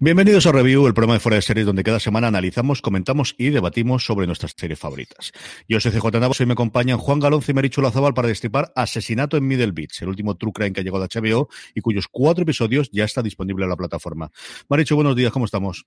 Bienvenidos a Review, el programa de fuera de series donde cada semana analizamos, comentamos y debatimos sobre nuestras series favoritas. Yo soy CJ Navas y me acompañan Juan Galonce y Marichu Lazabal para destripar Asesinato en Middle Beach, el último true crime que ha llegado a HBO y cuyos cuatro episodios ya está disponible en la plataforma. Marichu, buenos días, ¿cómo estamos?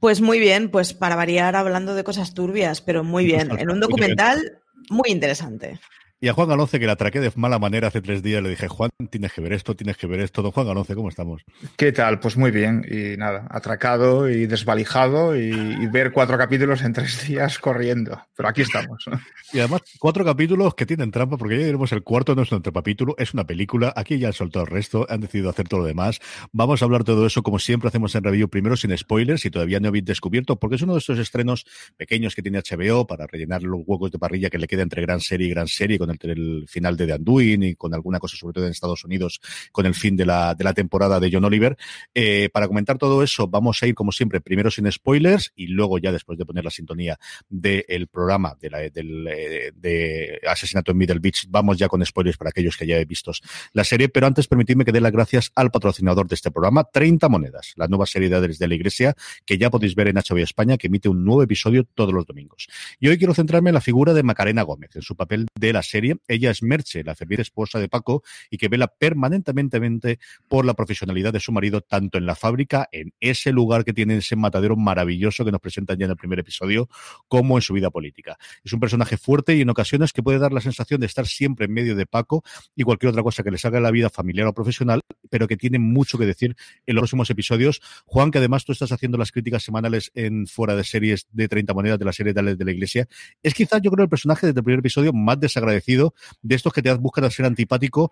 Pues muy bien, pues para variar hablando de cosas turbias, pero muy bien. En un documental muy interesante. Y a Juan Galonce, que la atraqué de mala manera hace tres días, le dije, Juan, tienes que ver esto, tienes que ver esto. Don Juan Galonce, ¿cómo estamos? ¿Qué tal? Pues muy bien. Y nada, atracado y desvalijado y, y ver cuatro capítulos en tres días corriendo. Pero aquí estamos. Y además, cuatro capítulos que tienen trampa, porque ya diremos el cuarto no es nuestro capítulo, es una película. Aquí ya han soltado el resto, han decidido hacer todo lo demás. Vamos a hablar todo eso, como siempre hacemos en review, primero sin spoilers, si todavía no habéis descubierto, porque es uno de estos estrenos pequeños que tiene HBO para rellenar los huecos de parrilla que le queda entre gran serie y gran serie, con el, final de The Undoing y con alguna cosa, sobre todo en Estados Unidos, con el fin de la, de la temporada de John Oliver. Eh, para comentar todo eso, vamos a ir, como siempre, primero sin spoilers y luego ya después de poner la sintonía del programa de, la, del, eh, de Asesinato en Middle Beach, vamos ya con spoilers para aquellos que ya he visto la serie, pero antes permitidme que dé las gracias al patrocinador de este programa, 30 Monedas, la nueva serie de de la Iglesia, que ya podéis ver en HBO España, que emite un nuevo episodio todos los domingos. Y hoy quiero centrarme en la figura de Macarena Gómez, en su papel de la serie. Ella es Merche, la ferviente esposa de Paco, y que vela permanentemente por la profesionalidad de su marido, tanto en la fábrica, en ese lugar que tiene ese matadero maravilloso que nos presentan ya en el primer episodio, como en su vida política. Es un personaje fuerte y en ocasiones que puede dar la sensación de estar siempre en medio de Paco y cualquier otra cosa que le salga en la vida familiar o profesional, pero que tiene mucho que decir en los próximos episodios. Juan, que además tú estás haciendo las críticas semanales en fuera de series de 30 monedas de la serie de la Iglesia, es quizás yo creo el personaje desde el primer episodio más desagradecido de estos que te buscan ser antipático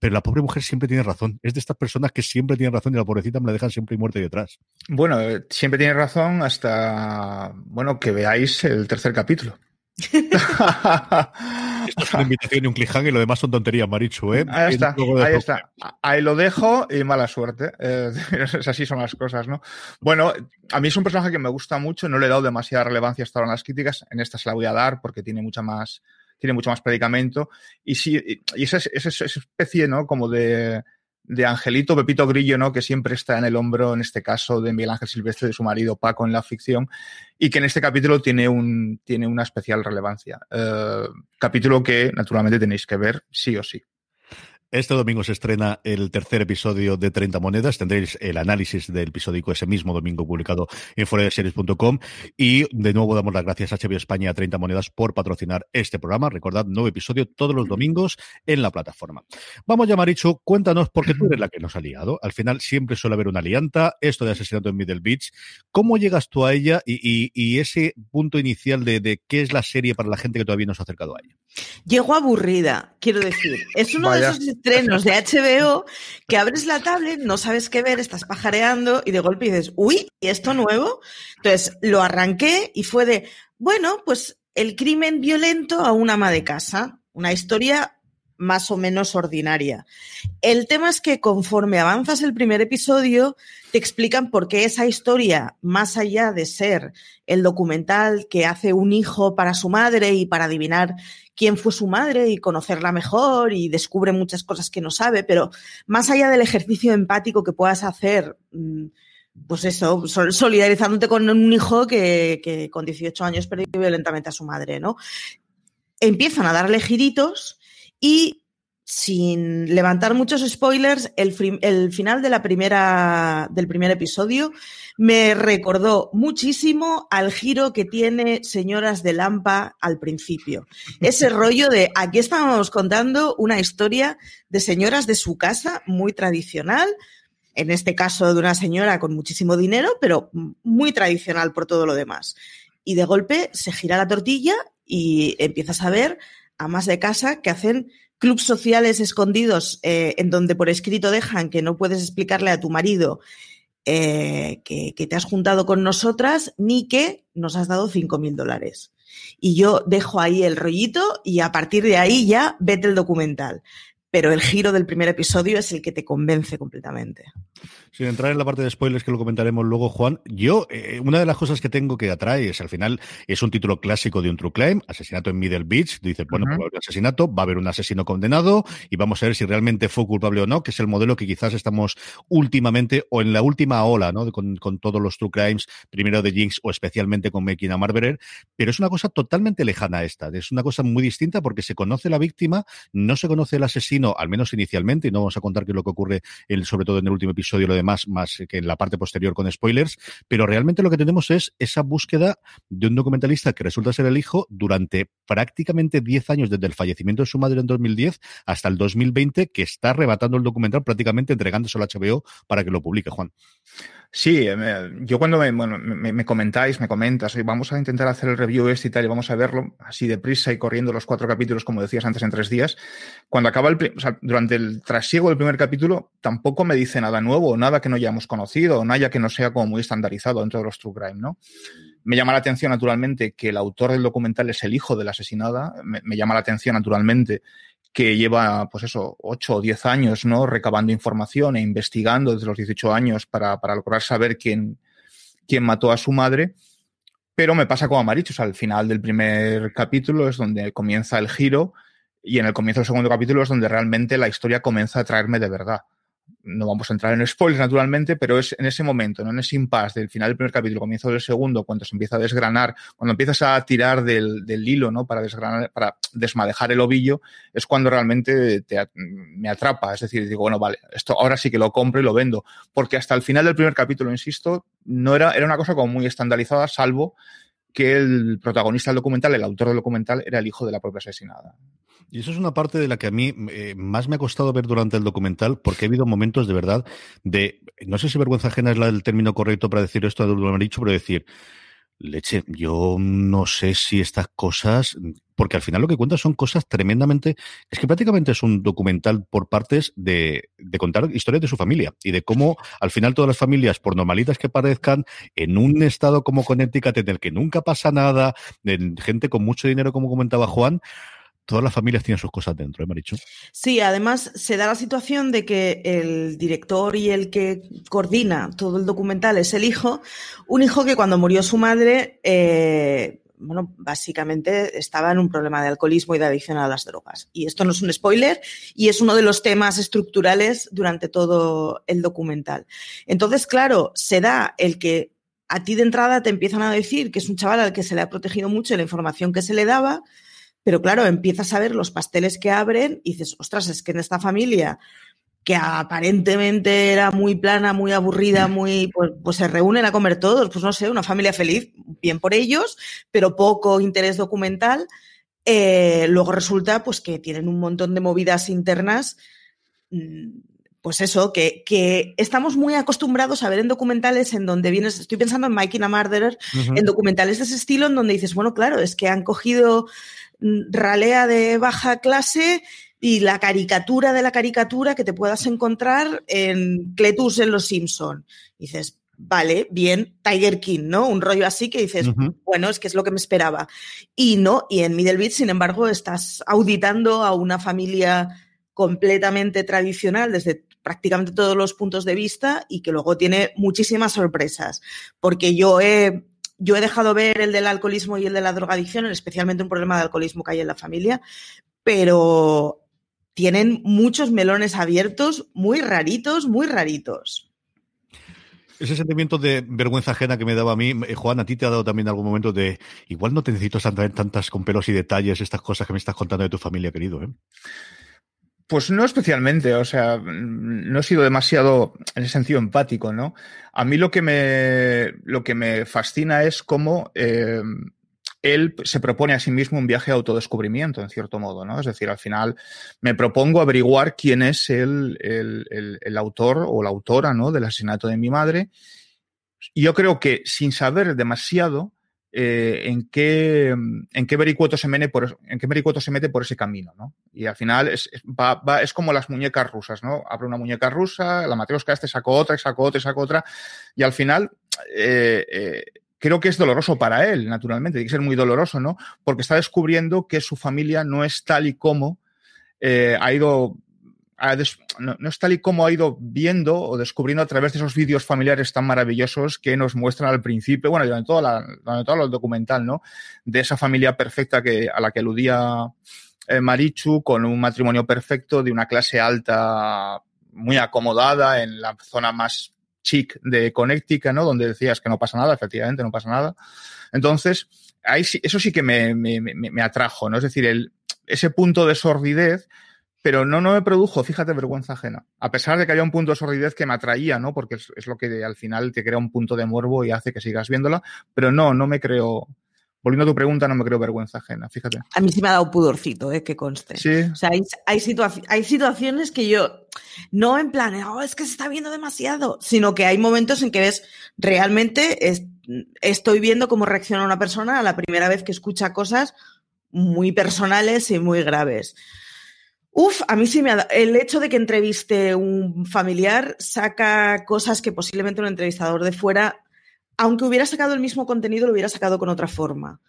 pero la pobre mujer siempre tiene razón. Es de estas personas que siempre tienen razón y la pobrecita me la dejan siempre muerta detrás. Bueno, eh, siempre tiene razón hasta, bueno, que veáis el tercer capítulo. Esto es una invitación y un cliffhanger y lo demás son tonterías, Marichu, ¿eh? Ahí está, ahí está. Ahí lo dejo y mala suerte. Eh, así son las cosas, ¿no? Bueno, a mí es un personaje que me gusta mucho, no le he dado demasiada relevancia hasta ahora en las críticas, en esta se la voy a dar porque tiene mucha más tiene mucho más predicamento. Y sí, y esa, esa, esa especie, ¿no? Como de, de Angelito Pepito Grillo, ¿no? Que siempre está en el hombro, en este caso, de Miguel Ángel Silvestre, de su marido Paco en la ficción, y que en este capítulo tiene, un, tiene una especial relevancia. Uh, capítulo que, naturalmente, tenéis que ver sí o sí. Este domingo se estrena el tercer episodio de 30 monedas. Tendréis el análisis del episódico ese mismo domingo publicado en foradeseries.com. Y de nuevo damos las gracias a HBO España a 30 monedas por patrocinar este programa. Recordad, nuevo episodio todos los domingos en la plataforma. Vamos ya, Marichu, cuéntanos, porque tú eres la que nos ha liado. Al final siempre suele haber una alianta, esto de asesinato en Middle Beach. ¿Cómo llegas tú a ella y, y, y ese punto inicial de, de, qué es la serie para la gente que todavía no se ha acercado a ella? Llego aburrida, quiero decir. Es uno de esos estrenos de HBO que abres la tablet, no sabes qué ver, estás pajareando y de golpe dices, uy, ¿y esto nuevo? Entonces lo arranqué y fue de, bueno, pues el crimen violento a una ama de casa. Una historia más o menos ordinaria. El tema es que conforme avanzas el primer episodio, te explican por qué esa historia, más allá de ser el documental que hace un hijo para su madre y para adivinar quién fue su madre y conocerla mejor y descubre muchas cosas que no sabe, pero más allá del ejercicio empático que puedas hacer, mm, pues eso, solidarizándote con un hijo que, con 18 años perdió violentamente a su madre, ¿no? Empiezan a darle giritos y sin levantar muchos spoilers, el, final de la primera, del primer episodio me recordó muchísimo al giro que tiene Señoras de Lampa al principio. Ese rollo de aquí estábamos contando una historia de señoras de su casa muy tradicional, en este caso de una señora con muchísimo dinero, pero muy tradicional por todo lo demás. Y de golpe se gira la tortilla y empiezas a ver amas de casa que hacen clubs sociales escondidos eh, en donde por escrito dejan que no puedes explicarle a tu marido eh, que, te has juntado con nosotras ni que nos has dado cinco mil dólares. Y yo dejo ahí el rollito y a partir de ahí ya vete el documental pero el giro del primer episodio es el que te convence completamente. Sin entrar en la parte de spoilers que lo comentaremos luego, Juan, yo, eh, una de las cosas que tengo que atrae es al final, es un título clásico de un true crime, asesinato en Middle Beach, dice, bueno, pues va a haber un asesinato, va a haber un asesino condenado y vamos a ver si realmente fue culpable o no, que es el modelo que quizás estamos últimamente o en la última ola, ¿no? Con, con todos los true crimes, primero de Jinx o especialmente con Making a Marberer, pero es una cosa totalmente lejana a esta, es una cosa muy distinta porque se conoce la víctima, no se conoce el asesino, al menos inicialmente, y no vamos a contar qué es lo que ocurre, sobre todo en el último episodio, lo demás, más que en la parte posterior con spoilers, pero realmente lo que tenemos es esa búsqueda de un documentalista que resulta ser el hijo durante prácticamente 10 años desde el fallecimiento de su madre en 2010 hasta el 2020, que está arrebatando el documental prácticamente entregándoselo a HBO para que lo publique, Juan. Sí, eh, yo cuando me, bueno, me, comentáis, me comentas, vamos a intentar hacer el review este y tal, y vamos a verlo así deprisa y corriendo los cuatro capítulos, como decías antes, en tres días. Cuando acaba el, o sea, durante el trasiego del primer capítulo, tampoco me dice nada nuevo, nada que no hayamos conocido, nada que no sea como muy estandarizado dentro de los True Crime, ¿no? Me llama la atención, naturalmente, que el autor del documental es el hijo de la asesinada. me llama la atención, naturalmente, que lleva, pues eso, 8 o 10 años, ¿no? Recabando información e investigando desde los 18 años para, para lograr saber quién, quién mató a su madre. Pero me pasa como a Maricho, o sea, al final del primer capítulo es donde comienza el giro y en el comienzo del segundo capítulo es donde realmente la historia comienza a traerme de verdad no vamos a entrar en spoilers naturalmente, pero es en ese momento, ¿no? en ese impasse del final del primer capítulo, comienzo del segundo, cuando se empieza a desgranar, cuando empiezas a tirar del, del hilo ¿no? para, desgranar, para desmadejar el ovillo, es cuando realmente te, me atrapa. Es decir, digo, bueno, vale, esto ahora sí que lo compro y lo vendo. Porque hasta el final del primer capítulo, insisto, no era, era una cosa como muy estandarizada, salvo que el protagonista del documental, el autor del documental, era el hijo de la propia asesinada. Y eso es una parte de la que a mí eh, más me ha costado ver durante el documental, porque ha habido momentos de verdad de, no sé si vergüenza ajena es la del término correcto para decir esto, lo he dicho, pero decir, leche, yo no sé si estas cosas, porque al final lo que cuenta son cosas tremendamente, es que prácticamente es un documental por partes de, de contar historias de su familia y de cómo al final todas las familias, por normalitas que parezcan, en un estado como Connecticut en el que nunca pasa nada, de gente con mucho dinero, como comentaba Juan, todas las familias tienen sus cosas dentro, ¿eh, Marichu? Sí, además se da la situación de que el director y el que coordina todo el documental es el hijo, un hijo que cuando murió su madre, eh, bueno, básicamente estaba en un problema de alcoholismo y de adicción a las drogas. Y esto no es un spoiler y es uno de los temas estructurales durante todo el documental. Entonces, claro, se da el que a ti de entrada te empiezan a decir que es un chaval al que se le ha protegido mucho la información que se le daba, pero claro, empiezas a ver los pasteles que abren y dices, ostras, es que en esta familia que aparentemente era muy plana, muy aburrida, muy, pues, pues, se reúnen a comer todos, pues no sé, una familia feliz, bien por ellos, pero poco interés documental. Eh, luego resulta pues que tienen un montón de movidas internas, mm, pues eso, que, que, estamos muy acostumbrados a ver en documentales en donde vienes, estoy pensando en Mike a Murderer, en documentales de ese estilo, en donde dices, bueno, claro, es que han cogido mm, ralea de baja clase y la caricatura de la caricatura que te puedas encontrar en Cletus en Los Simpson. dices, vale, bien, Tiger King, ¿no? Un rollo así que dices, bueno, es que es lo que me esperaba. Y no, y en Middle Beach, sin embargo, estás auditando a una familia completamente tradicional desde prácticamente todos los puntos de vista y que luego tiene muchísimas sorpresas. Porque yo he, yo he dejado ver el del alcoholismo y el de la drogadicción, especialmente un problema de alcoholismo que hay en la familia, pero tienen muchos melones abiertos, muy raritos, muy raritos. Ese sentimiento de vergüenza ajena que me daba a mí, eh, Juan, a ti te ha dado también algún momento de igual no te necesito tantas con pelos y detalles estas cosas que me estás contando de tu familia, querido. ¿eh? Pues no especialmente, o sea, no he sido demasiado en ese sentido empático, ¿no? A mí lo que me, lo que me fascina es cómo eh, él se propone a sí mismo un viaje de autodescubrimiento, en cierto modo, ¿no? Es decir, al final me propongo averiguar quién es el, el, autor o la autora, ¿no? Del asesinato de mi madre. Y yo creo que sin saber demasiado eh, en, qué, en qué se mete por, en qué se mete por ese camino, ¿no? Y al final es, va, es como las muñecas rusas, ¿no? Abre una muñeca rusa, la matriosca este sacó otra, sacó otra, sacó otra, y al final eh, eh, creo que es doloroso para él, naturalmente, tiene que ser muy doloroso, ¿no? Porque está descubriendo que su familia no es tal y como ha ido, no, es tal y como ha ido viendo o descubriendo a través de esos vídeos familiares tan maravillosos que nos muestran al principio, bueno, durante toda la, todo el documental, ¿no? De esa familia perfecta que, a la que aludía eh, Marichu, con un matrimonio perfecto de una clase alta muy acomodada en la zona más chic de Connecticut, ¿no? Donde decías que no pasa nada, efectivamente, no pasa nada. Entonces, ahí eso sí que me, me, me, atrajo, ¿no? Es decir, el, ese punto de sordidez, pero no, no me produjo, fíjate, vergüenza ajena. A pesar de que había un punto de sordidez que me atraía, ¿no? Porque es, es lo que al final te crea un punto de morbo y hace que sigas viéndola, pero no, no me creo, volviendo a tu pregunta, no me creo vergüenza ajena, fíjate. A mí sí me ha dado pudorcito, eh, que conste. Sí. O sea, hay, hay, hay situaciones que yo, no en plan, oh, es que se está viendo demasiado, sino que hay momentos en que ves, realmente estoy viendo cómo reacciona una persona a la primera vez que escucha cosas muy personales y muy graves. Uf, a mí sí me ha dado. El hecho de que entreviste un familiar saca cosas que posiblemente un entrevistador de fuera aunque hubiera sacado el mismo contenido, lo hubiera sacado con otra forma.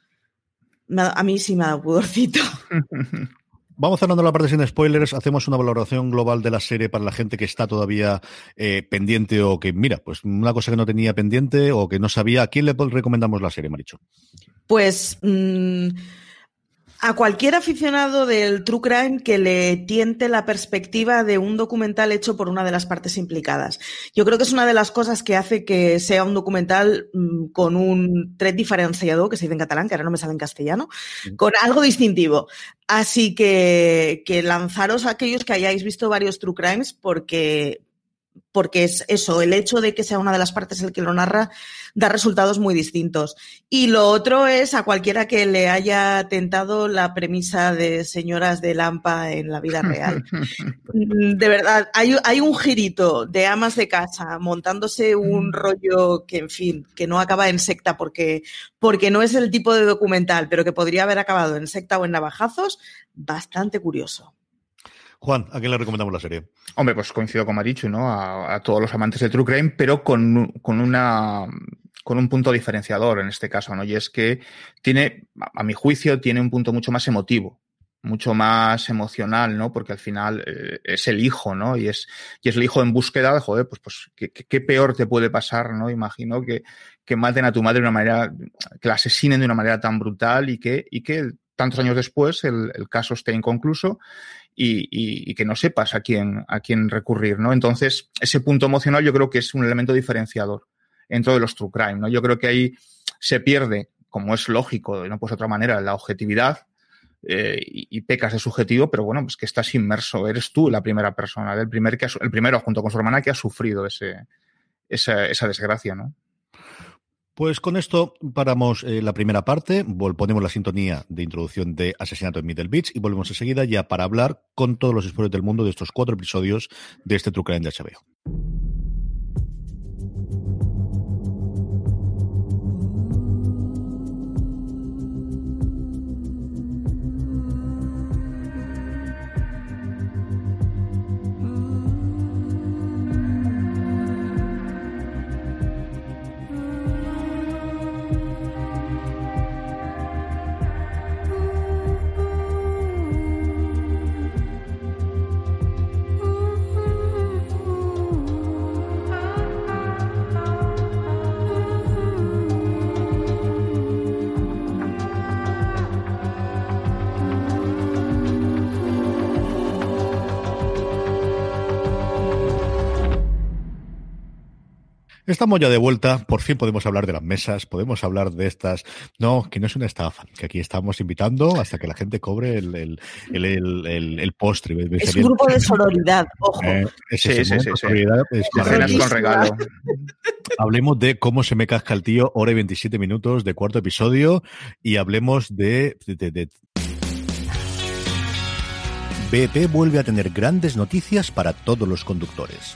A mí sí me ha dado pudorcito. Vamos cerrando la parte sin spoilers, hacemos una valoración global de la serie para la gente que está todavía eh, pendiente o que, mira, pues una cosa que no tenía pendiente o que no sabía. ¿A quién le recomendamos la serie, Maricho? Pues... Mm, a cualquier aficionado del True Crime que le tiente la perspectiva de un documental hecho por una de las partes implicadas. Yo creo que es una de las cosas que hace que sea un documental mm, con un tret diferenciado, que se dice en catalán, que ahora no me sale en castellano, con algo distintivo. Así que, que lanzaros a aquellos que hayáis visto varios True Crimes porque, porque es eso, el hecho de que sea una de las partes el que lo narra da resultados muy distintos. Y lo otro es a cualquiera que le haya tentado la premisa de señoras de Lampa en la vida real. De verdad, hay, hay un girito de amas de casa montándose un mm. rollo que, en fin, que no acaba en secta porque, porque no es el tipo de documental, pero que podría haber acabado en secta o en navajazos, bastante curioso. Juan, ¿a quién le recomendamos la serie? Hombre, pues coincido con Marichu, ¿no? A, todos los amantes de True Crime, pero con, con una con un punto diferenciador en este caso, ¿no? Y es que tiene, a mi juicio, tiene un punto mucho más emotivo, mucho más emocional, ¿no? Porque al final eh, es el hijo, ¿no? Y es, y es el hijo en búsqueda de, joder, pues, pues ¿qué, peor te puede pasar, ¿no? Imagino que, que maten a tu madre de una manera, que la asesinen de una manera tan brutal y que, y que tantos años después el caso esté inconcluso y, que no sepas a quién, a quién recurrir, ¿no? Entonces, ese punto emocional yo creo que es un elemento diferenciador dentro de los true crime, ¿no? Yo creo que ahí se pierde, como es lógico, no pues de otra manera, la objetividad eh, y, pecas de subjetivo, pero bueno, pues que estás inmerso, eres tú la primera persona, el, primer que el primero junto con su hermana que ha sufrido ese, esa, esa desgracia, ¿no? Pues con esto paramos eh, la primera parte, ponemos la sintonía de introducción de Asesinato en Middle Beach y volvemos enseguida ya para hablar con todos los spoilers del mundo de estos cuatro episodios de este True Crime de. Estamos ya de vuelta, por fin podemos hablar de las mesas, podemos hablar de estas. No, que no es una estafa, que aquí estamos invitando hasta que la gente cobre el, el, el, el, postre. Es un grupo de sororidad, ojo. Eh, sí, sí, sí, Sororidad es con regalo. Hablemos de cómo se me casca el tío, hora y 27 minutos de cuarto episodio, y hablemos de, de, de BP vuelve a tener grandes noticias para todos los conductores.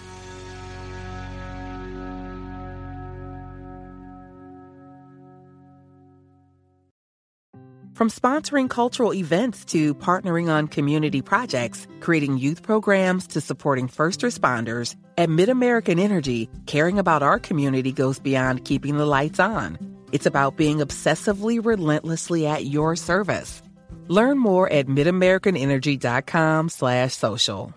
From sponsoring cultural events to partnering on community projects, creating youth programs to supporting first responders, at MidAmerican Energy, caring about our community goes beyond keeping the lights on. It's about being obsessively relentlessly at your service. Learn more at midamericanenergy.com slash social.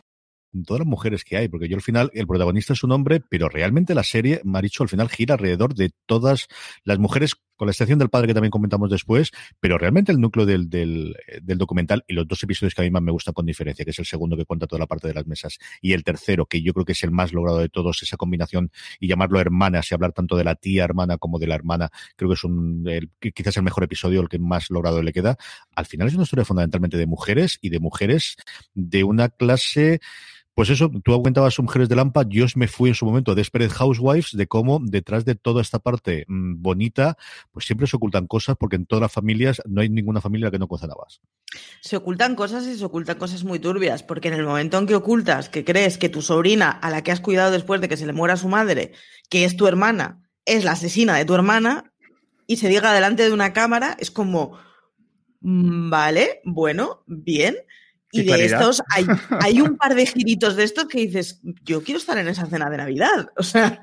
Todas las mujeres que hay, porque yo al final, el protagonista es un hombre, pero realmente la serie, Maricho, al final gira alrededor de todas las mujeres la excepción del padre que también comentamos después, pero realmente el núcleo del, del, del, documental y los dos episodios que a mí más me gustan con diferencia, que es el segundo que cuenta toda la parte de las mesas y el tercero, que yo creo que es el más logrado de todos, esa combinación y llamarlo hermanas y hablar tanto de la tía hermana como de la hermana, creo que es un, quizás el mejor episodio, el que más logrado le queda. Al final es una historia fundamentalmente de mujeres y de mujeres de una clase pues eso, tú aumentabas Mujeres de Lampa, yo me fui en su momento a Desperate Housewives, de cómo detrás de toda esta parte mmm, bonita, pues siempre se ocultan cosas, porque en todas las familias no hay ninguna familia que no cocinabas. Se ocultan cosas y se ocultan cosas muy turbias, porque en el momento en que ocultas, que crees que tu sobrina, a la que has cuidado después de que se le muera su madre, que es tu hermana, es la asesina de tu hermana, y se diga delante de una cámara, es como, mm, vale, bueno, bien. Y de claridad. estos hay, hay, un par de giritos de estos que dices, yo quiero estar en esa cena de Navidad. O sea.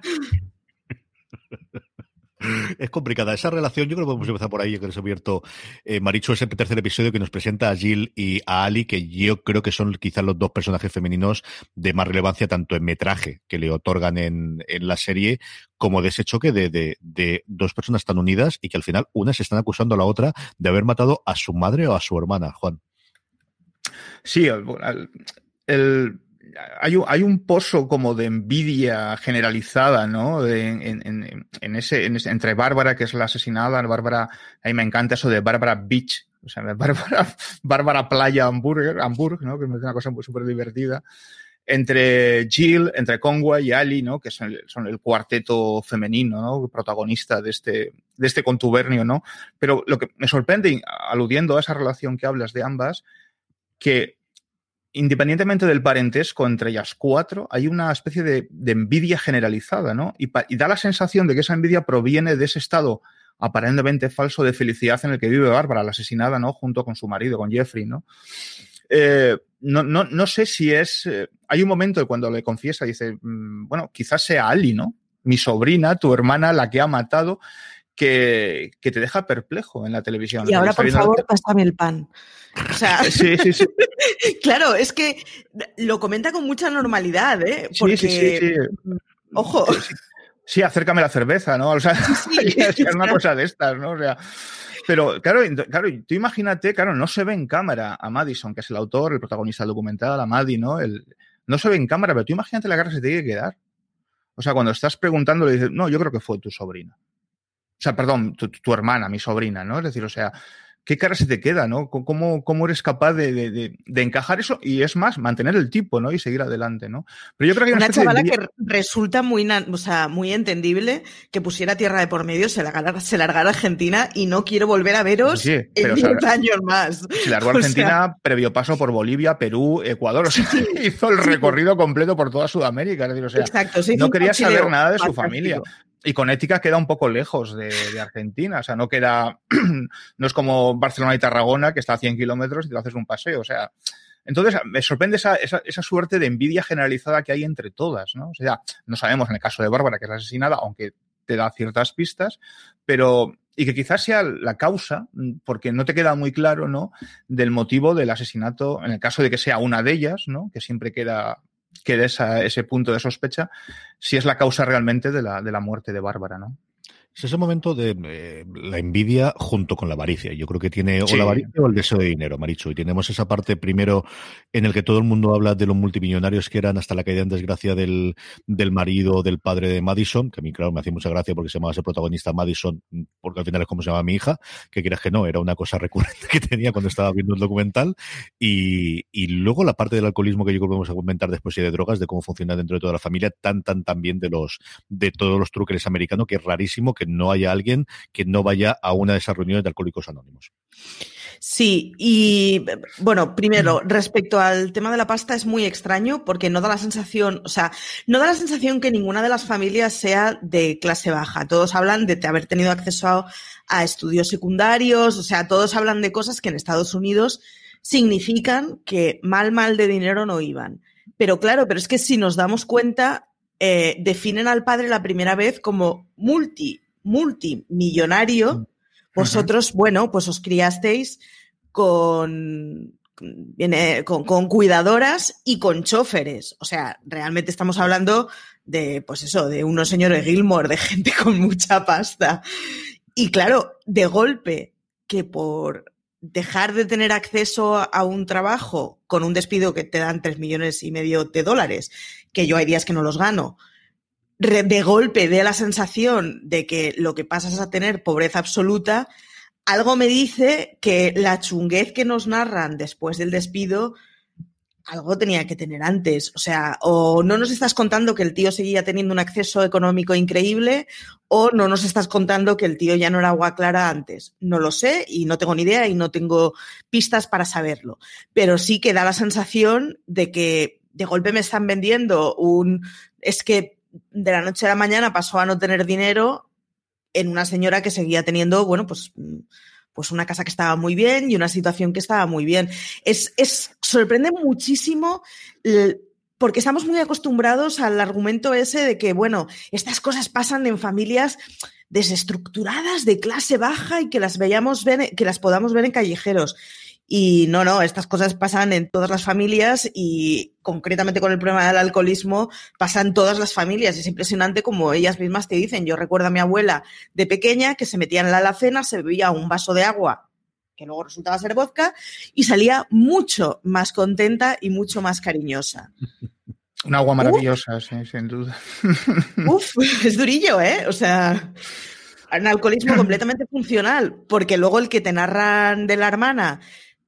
Es complicada esa relación. Yo creo que podemos empezar por ahí, que nos ha abierto eh, Maricho, es el tercer episodio que nos presenta a Jill y a Ali, que yo creo que son quizás los dos personajes femeninos de más relevancia, tanto en metraje que le otorgan en, en la serie, como de ese choque de, de, de, dos personas tan unidas y que al final una se están acusando a la otra de haber matado a su madre o a su hermana, Juan. Sí, el, el, hay, un, hay, un, pozo como de envidia generalizada, ¿no? En, en, en, ese, entre Bárbara, que es la asesinada, Bárbara, a mí me encanta eso de Bárbara Beach, o sea, Bárbara, Bárbara Playa Hamburger, Hamburg, ¿no? Que es una cosa súper divertida. Entre Jill, entre Conway y Ali, ¿no? Que son, son el cuarteto femenino, ¿no? Protagonista de este, de este contubernio, ¿no? Pero lo que me sorprende, aludiendo a esa relación que hablas de ambas, que independientemente del parentesco entre ellas cuatro, hay una especie de, envidia generalizada, ¿no? Y, da la sensación de que esa envidia proviene de ese estado aparentemente falso de felicidad en el que vive Bárbara, la asesinada, ¿no? Junto con su marido, con Jeffrey, ¿no? Eh, no, no, no, sé si es. Eh, hay un momento cuando le confiesa, dice, mmm, bueno, quizás sea Ali, ¿no? Mi sobrina, tu hermana, la que ha matado, que, que te deja perplejo en la televisión. Y ahora, por favor, pásame el pan. O sea, sí, sí, sí. claro, es que lo comenta con mucha normalidad, ¿eh? Porque, sí, sí, sí, Ojo. Sí, acércame la cerveza, ¿no? O sea, es una cosa de estas, ¿no? O sea, pero claro, claro, tú imagínate, claro, no se ve en cámara a Madison, que es el autor, el protagonista del documental, a Maddie, ¿no? El, no se ve en cámara, pero tú imagínate la cara que se te tiene que quedar. O sea, cuando estás preguntando, le dices, no, yo creo que fue tu sobrina. O sea, perdón, tu, tu, hermana, mi sobrina, ¿no? Es decir, o sea, ¿qué cara se te queda, no? ¿Cómo, cómo eres capaz de, de, de, encajar eso? Y es más, mantener el tipo, ¿no? Y seguir adelante, ¿no? Pero yo creo que una, una chavala que resulta muy, o sea, muy entendible que pusiera tierra de por medio, se largara, se largara a Argentina y no quiero volver a veros sí, en 10 o sea, años más. Se largó a Argentina, o sea, previo paso por Bolivia, Perú, Ecuador, o sea, hizo el recorrido completo por toda Sudamérica, es decir, o sea, Exacto, no quería saber nada de su familia. Y con ética queda un poco lejos de, Argentina. O sea, no queda, no es como Barcelona y Tarragona, que está a 100 kilómetros y te haces un paseo. O sea, entonces me sorprende esa, esa, esa, suerte de envidia generalizada que hay entre todas, ¿no? O sea, no sabemos en el caso de Bárbara, que es asesinada, aunque te da ciertas pistas, pero y que quizás sea la causa, porque no te queda muy claro, ¿no? Del motivo del asesinato, en el caso de que sea una de ellas, ¿no? Que siempre queda quede ese punto de sospecha, si es la causa realmente de la, de la muerte de Bárbara, ¿no? Es ese momento de eh, la envidia junto con la avaricia. Yo creo que tiene o la avaricia o el deseo de dinero, Maricho. Y tenemos esa parte primero en el que todo el mundo habla de los multimillonarios que eran hasta la caída en desgracia del, del marido del padre de Madison, que a mí, claro, me hacía mucha gracia porque se llamaba ese protagonista Madison, porque al final es como se llama mi hija, que quieras que no, era una cosa recurrente que tenía cuando estaba viendo el documental. Y, y luego la parte del alcoholismo que yo creo que vamos a comentar después y de drogas, de cómo funciona dentro de toda la familia, tan, tan, tan bien de los, de todos los truques americanos, que es rarísimo que no haya alguien que no vaya a una de esas reuniones de Alcohólicos Anónimos. Sí, y bueno, primero, respecto al tema de la pasta es muy extraño porque no da la sensación, o sea, no da la sensación que ninguna de las familias sea de clase baja. Todos hablan de haber tenido acceso a, a estudios secundarios, o sea, todos hablan de cosas que en Estados Unidos significan que mal, mal de dinero no iban. Pero claro, pero es que si nos damos cuenta, eh, definen al padre la primera vez como multi multimillonario, vosotros, bueno, pues os criasteis con, con, con, cuidadoras y con choferes. O sea, realmente estamos hablando de, pues eso, de unos señores Gilmore, de gente con mucha pasta. Y claro, de golpe, que por dejar de tener acceso a un trabajo con un despido que te dan tres millones y medio de dólares, que yo hay días que no los gano, de golpe dé la sensación de que lo que pasa es a tener pobreza absoluta, algo me dice que la chunguez que nos narran después del despido, algo tenía que tener antes. O sea, o no nos estás contando que el tío seguía teniendo un acceso económico increíble, o no nos estás contando que el tío ya no era agua clara antes. No lo sé y no tengo ni idea y no tengo pistas para saberlo. Pero sí que da la sensación de que de golpe me están vendiendo un... Es que de la noche a la mañana pasó a no tener dinero en una señora que seguía teniendo, bueno, pues, pues una casa que estaba muy bien y una situación que estaba muy bien. Es, es sorprende muchísimo porque estamos muy acostumbrados al argumento ese de que, bueno, estas cosas pasan en familias desestructuradas de clase baja y que las veamos que las podamos ver en callejeros. Y no, no, estas cosas pasan en todas las familias y concretamente con el problema del alcoholismo pasa en todas las familias. Es impresionante como ellas mismas te dicen. Yo recuerdo a mi abuela de pequeña que se metía en la alacena, se bebía un vaso de agua que luego resultaba ser vodka y salía mucho más contenta y mucho más cariñosa. Un agua maravillosa, sí, sin duda. Uf, es durillo, ¿eh? O sea, un alcoholismo completamente funcional, porque luego el que te narran de la hermana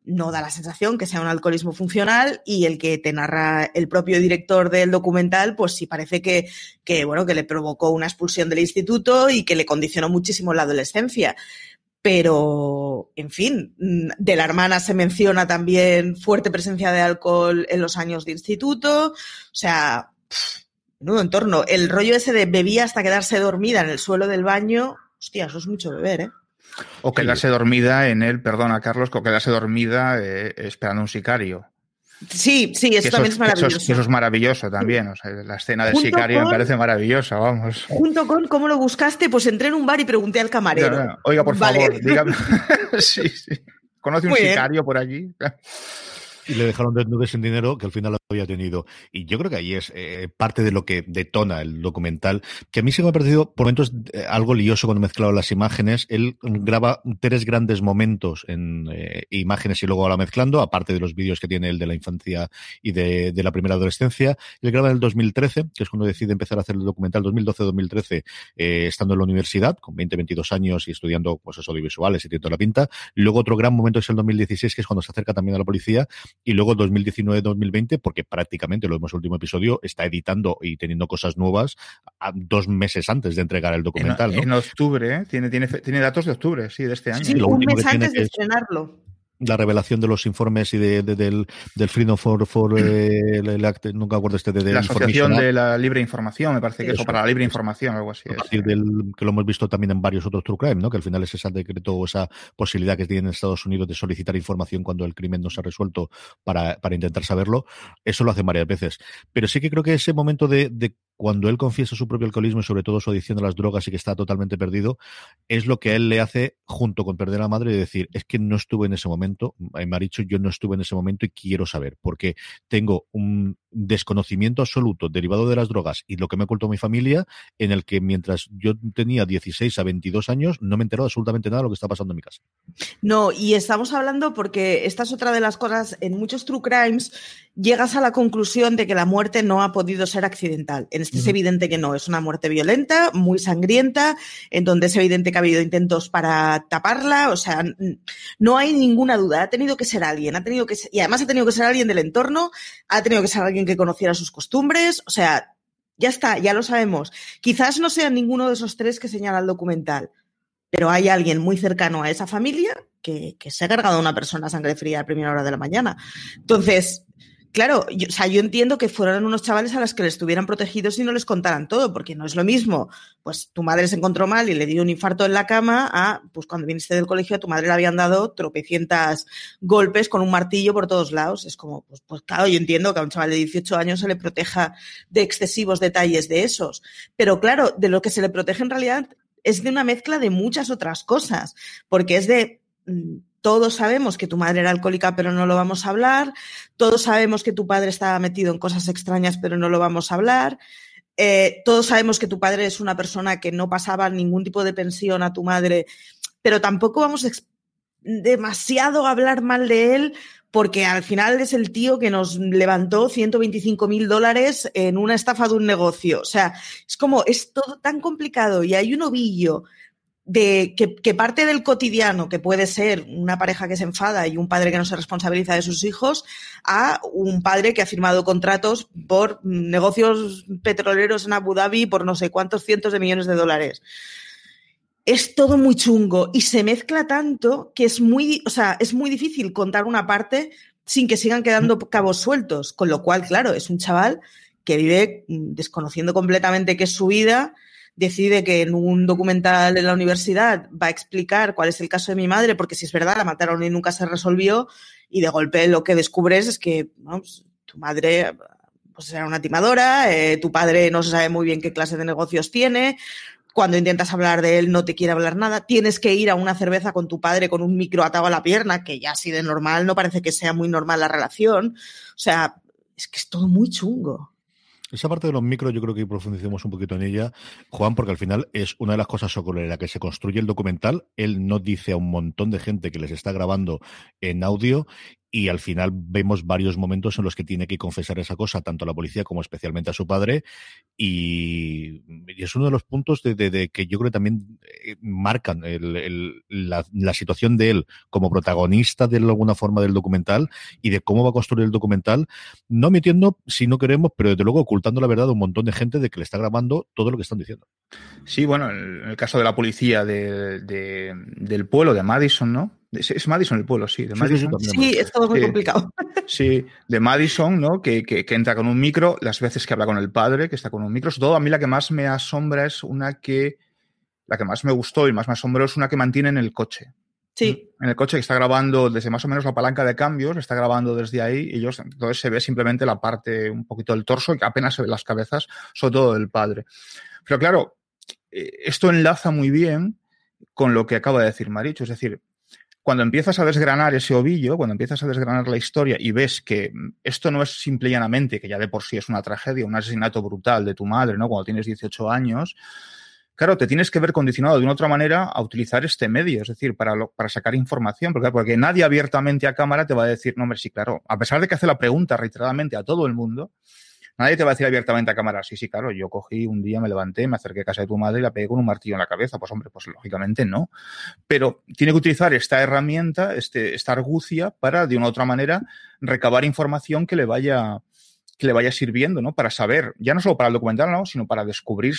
no da la sensación que sea un alcoholismo funcional y el que te narra el propio director del documental, pues sí parece que, que, bueno, que le provocó una expulsión del instituto y que le condicionó muchísimo la adolescencia. Pero, en fin, de la hermana se menciona también fuerte presencia de alcohol en los años de instituto. O sea, nudo entorno. El rollo ese de bebía hasta quedarse dormida en el suelo del baño, hostia, eso es mucho beber, ¿eh? O quedarse dormida en él, perdona Carlos, o quedarse dormida eh, esperando un sicario. Sí, sí, eso, también es maravilloso. Eso es, maravilloso también. O sea, la escena del sicario me parece maravillosa, vamos. Junto con cómo lo buscaste, pues entré en un bar y pregunté al camarero. Oiga, por favor, dígame. sí, sí. ¿Conoce un sicario por allí? Y le dejaron desnudo sin dinero que al final lo había tenido. Y yo creo que ahí es eh, parte de lo que detona el documental, que a mí sí me ha parecido por momentos eh, algo lioso cuando mezclado las imágenes. Él graba tres grandes momentos en eh, imágenes y luego ahora mezclando, aparte de los vídeos que tiene él de la infancia y de, la primera adolescencia. Él graba en el 2013, que es cuando decide empezar a hacer el documental, 2012-2013, estando en la universidad, con 20, 22 años y estudiando cosas audiovisuales y tiene la pinta. Luego otro gran momento es el 2016, que es cuando se acerca también a la policía y luego 2019-2020, porque prácticamente lo vemos en el último episodio, está editando y teniendo cosas nuevas dos meses antes de entregar el documental. En, octubre, ¿eh? tiene, tiene, tiene datos de octubre, sí, de este año. Sí, un mes antes de estrenarlo. La revelación de los informes y de, del, del Freedom for, for eh, el, act, nunca acuerdo este de, la asociación de la libre información me parece que eso, para la libre información algo así a partir del que lo hemos visto también en varios otros true crime no que al final es ese decreto o esa posibilidad que tienen Estados Unidos de solicitar información cuando el crimen no se ha resuelto para, para intentar saberlo eso lo hacen varias veces. Pero sí que creo que ese momento de, de cuando él confiesa su propio alcoholismo y sobre todo su adicción a las drogas y que está totalmente perdido, es lo que a él le hace, junto con perder a la madre, y decir, es que no estuve en ese momento, me ha dicho, yo no estuve en ese momento y quiero saber, porque tengo un desconocimiento absoluto derivado de las drogas y lo que me ocultó mi familia, en el que mientras yo tenía 16 a 22 años, no me enteró absolutamente nada de lo que está pasando en mi casa. No, y estamos hablando porque esta es otra de las cosas, en muchos true crimes llegas a la conclusión de que la muerte no ha podido ser accidental. En este es evidente que no, es una muerte violenta, muy sangrienta, en donde es evidente que ha habido intentos para taparla, o sea, no hay ninguna ha tenido que ser alguien, ha tenido que ser, y además ha tenido que ser alguien del entorno, ha tenido que ser alguien que conociera sus costumbres, o sea, ya está, ya lo sabemos. Quizás no sea ninguno de esos tres que señala el documental, pero hay alguien muy cercano a esa familia que, que se ha cargado a una persona a sangre fría a primera hora de la mañana. Entonces, Claro, yo, o sea, yo entiendo que fueran unos chavales a los que les estuvieran protegidos y no les contaran todo, porque no es lo mismo, pues tu madre se encontró mal y le dio un infarto en la cama, a, pues cuando viniste del colegio a tu madre le habían dado tropecientas golpes con un martillo por todos lados. Es como, pues, pues claro, yo entiendo que a un chaval de 18 años se le proteja de excesivos detalles de esos, pero claro, de lo que se le protege en realidad es de una mezcla de muchas otras cosas, porque es de mm, todos sabemos que tu madre era alcohólica, pero no lo vamos a hablar. Todos sabemos que tu padre estaba metido en cosas extrañas, pero no lo vamos a hablar. Eh, todos sabemos que tu padre es una persona que no pasaba ningún tipo de pensión a tu madre, pero tampoco vamos demasiado a hablar mal de él porque al final es el tío que nos levantó 125 mil dólares en una estafa de un negocio. O sea, es como, es todo tan complicado y hay un ovillo de que, parte del cotidiano, que puede ser una pareja que se enfada y un padre que no se responsabiliza de sus hijos, a un padre que ha firmado contratos por negocios petroleros en Abu Dhabi por no sé cuántos cientos de millones de dólares. Es todo muy chungo y se mezcla tanto que es muy, o sea, es muy difícil contar una parte sin que sigan quedando cabos sueltos. Con lo cual, claro, es un chaval que vive desconociendo completamente qué es su vida, decide que en un documental en la universidad va a explicar cuál es el caso de mi madre, porque si es verdad, la mataron y nunca se resolvió, y de golpe lo que descubres es que pues, tu madre pues, era una timadora, eh, tu padre no se sabe muy bien qué clase de negocios tiene, cuando intentas hablar de él no te quiere hablar nada, tienes que ir a una cerveza con tu padre con un micro atado a la pierna, que ya así de normal no parece que sea muy normal la relación. O sea, es que es todo muy chungo. Esa parte de los micros yo creo que profundicemos un poquito en ella, Juan, porque al final es una de las cosas sobre la que se construye el documental. Él no dice a un montón de gente que les está grabando en audio y al final vemos varios momentos en los que tiene que confesar esa cosa, tanto a la policía como especialmente a su padre, y, es uno de los puntos de, que yo creo que también eh, marcan la, situación de él como protagonista de alguna forma del documental y de cómo va a construir el documental, no metiendo, si no queremos, pero desde luego ocultando la verdad a un montón de gente de que le está grabando todo lo que están diciendo. Sí, bueno, en el caso de la policía del pueblo de Madison, ¿no? Es Madison el pueblo, sí. De Madison. Sí, es todo muy complicado. Sí, de Madison, ¿no? Que, que, entra con un micro, las veces que habla con el padre, que está con un micro. Sobre todo, a mí la que más me asombra es una que. La que más me gustó y más me asombró es una que mantiene en el coche. Sí. En el coche que está grabando desde más o menos la palanca de cambios, está grabando desde ahí y ellos, entonces se ve simplemente la parte, un poquito del torso y que apenas se ven las cabezas, sobre todo del padre. Pero claro, eh, esto enlaza muy bien con lo que acaba de decir Maricho, es decir, cuando empiezas a desgranar ese ovillo, cuando empiezas a desgranar la historia y ves que esto no es simple y llanamente, que ya de por sí es una tragedia, un asesinato brutal de tu madre, ¿no? Cuando tienes 18 años, claro, te tienes que ver condicionado de una otra manera a utilizar este medio, es decir, para, para sacar información, porque, porque nadie abiertamente a cámara te va a decir, no, hombre, sí, claro, a pesar de que hace la pregunta reiteradamente a todo el mundo, Nadie te va a decir abiertamente a cámara, sí, sí, claro, yo cogí un día, me levanté, me acerqué a casa de tu madre y la pegué con un martillo en la cabeza. Pues hombre, pues lógicamente no. Pero tiene que utilizar esta herramienta, este, esta argucia, para de una u otra manera recabar información que le vaya que le vaya sirviendo, ¿no? Para saber, ya no solo para el documental, ¿no? sino para descubrir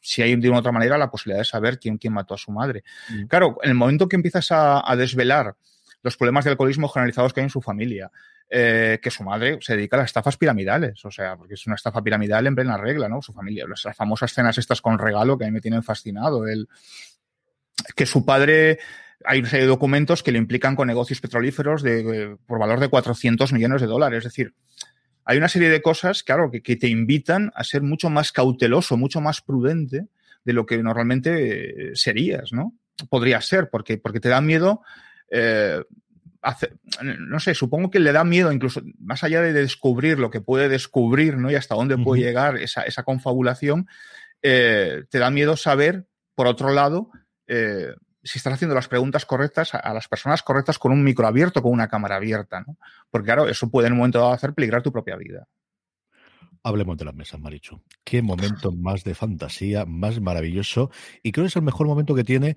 si, hay de una u otra manera la posibilidad de saber quién, quién mató a su madre. Mm. Claro, en el momento que empiezas a, a desvelar los problemas de alcoholismo generalizados que hay en su familia, eh, que su madre se dedica a las estafas piramidales, o sea, porque es una estafa piramidal en plena regla, ¿no? Su familia, las, famosas escenas estas con regalo que a mí me tienen fascinado, el que su padre hay una serie de documentos que le implican con negocios petrolíferos de, por valor de 400 millones de dólares. Es decir, hay una serie de cosas, claro, que, te invitan a ser mucho más cauteloso, mucho más prudente de lo que normalmente eh, serías, ¿no? Podría ser, porque, porque te da miedo. Eh, no sé, supongo que le da miedo, incluso más allá de descubrir lo que puede descubrir, ¿no? Y hasta dónde puede llegar esa, esa confabulación, eh, te da miedo saber, por otro lado, si estás haciendo las preguntas correctas a, las personas correctas con un micro abierto, con una cámara abierta, ¿no? Porque claro, eso puede en un momento dado hacer peligrar tu propia vida. Hablemos de las mesas, Marichu. Qué momento más de fantasía, más maravilloso. Y creo que es el mejor momento que tiene.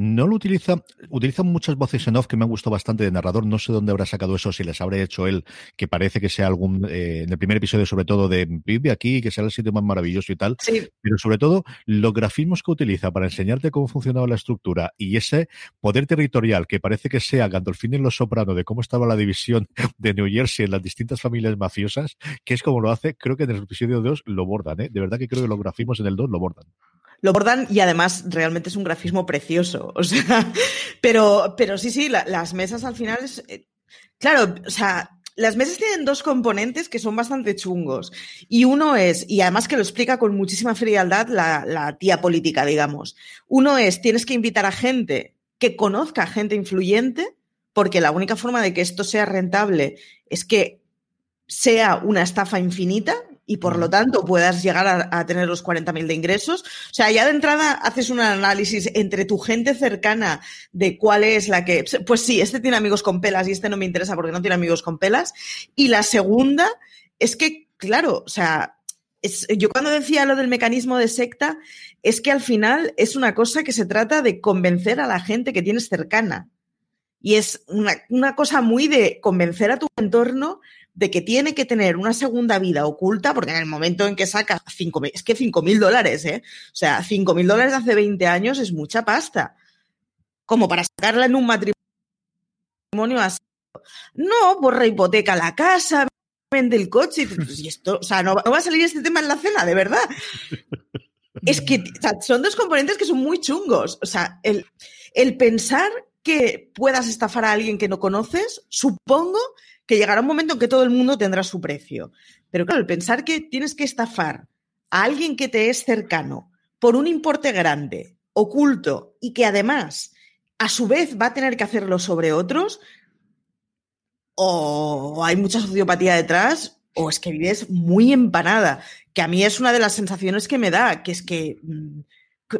No lo utiliza, utiliza muchas voces en off que me han gustado bastante de narrador. No sé dónde habrá sacado eso, si les habrá hecho él, que parece que sea algún, eh, en el primer episodio sobre todo de vive aquí, que sea el sitio más maravilloso y tal. Pero sobre todo, los grafismos que utiliza para enseñarte cómo funcionaba la estructura y ese poder territorial que parece que sea Gandolfini en Los Soprano de cómo estaba la división de New Jersey en las distintas familias mafiosas, que es como lo hace, creo que en el episodio 2 lo bordan, ¿eh? De verdad que creo que los grafismos en el 2 lo bordan lo bordan y además realmente es un grafismo precioso. O sea, pero, pero sí, sí, las mesas al final es. Eh, claro, o sea, las mesas tienen dos componentes que son bastante chungos. Y uno es, y además que lo explica con muchísima frialdad la, la tía política, digamos. Uno es, tienes que invitar a gente que conozca a gente influyente, porque la única forma de que esto sea rentable es que sea una estafa infinita y por lo tanto puedas llegar a, tener los 40.000 de ingresos. O sea, ya de entrada haces un análisis entre tu gente cercana de cuál es la que, pues sí, este tiene amigos con pelas y este no me interesa porque no tiene amigos con pelas. Y la segunda es que, claro, o sea, es, yo cuando decía lo del mecanismo de secta, es que al final es una cosa que se trata de convencer a la gente que tienes cercana. Y es una, una cosa muy de convencer a tu entorno de que tiene que tener una segunda vida oculta, porque en el momento en que saca 5 es que 5 mil dólares, ¿eh? O sea, 5 mil dólares hace 20 años es mucha pasta. Como para sacarla en un matrimonio así. No, pues hipoteca la casa, vende el coche. Y esto, o sea, no, va a salir este tema en la cena, de verdad. Es que son dos componentes que son muy chungos. O sea, el, el pensar que puedas estafar a alguien que no conoces, supongo que llegará un momento en que todo el mundo tendrá su precio. Pero claro, el pensar que tienes que estafar a alguien que te es cercano por un importe grande, oculto, y que además, a su vez, va a tener que hacerlo sobre otros, o hay mucha sociopatía detrás, o es que vives muy empanada, que a mí es una de las sensaciones que me da, que es que mm,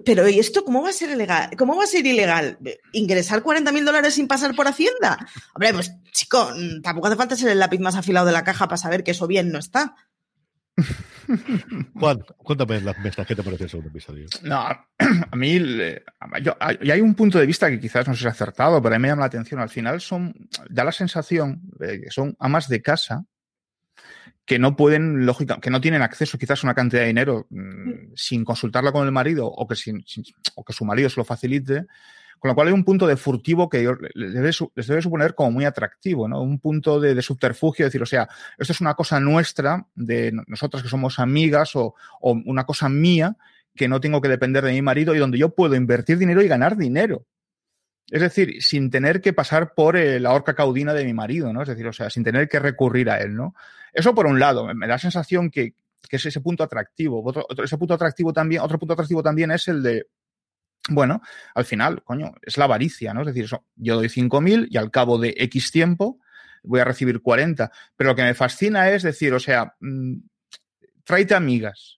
pero ¿y esto cómo va a ser ilegal? ¿Cómo va a ser ilegal? ¿Ingresar 40 mil dólares sin pasar por Hacienda? Hombre, pues chico, mm, tampoco hace falta ser el lápiz más afilado de la caja para saber que eso bien no está. Juan, cuéntame las mesas, ¿qué te parece el segundo episodio? No, a mí y hay un punto de vista que quizás no sea acertado, pero a mí me llama la atención. Al final son, da la sensación de que son amas de casa que no pueden, lógica, que no tienen acceso quizás a una cantidad de dinero mm, sin consultarla con el marido o que, sin, o que su marido se lo facilite. Con lo cual hay un punto de furtivo que les debe, les debe suponer como muy atractivo, ¿no? Un punto de, subterfugio, decir, o sea, esto es una cosa nuestra, de nosotras que somos amigas o, o una cosa mía que no tengo que depender de mi marido y donde yo puedo invertir dinero y ganar dinero. Es decir, sin tener que pasar por eh, la horca caudina de mi marido, ¿no? Es decir, o sea, sin tener que recurrir a él, ¿no? Eso por un lado, me da la sensación que, que es ese punto atractivo. Otro, ese punto atractivo también, otro punto atractivo también es el de bueno, al final, coño, es la avaricia, ¿no? Es decir, yo doy 5.000 y al cabo de X tiempo voy a recibir 40. Pero lo que me fascina es decir, o sea, mmm, tráete amigas.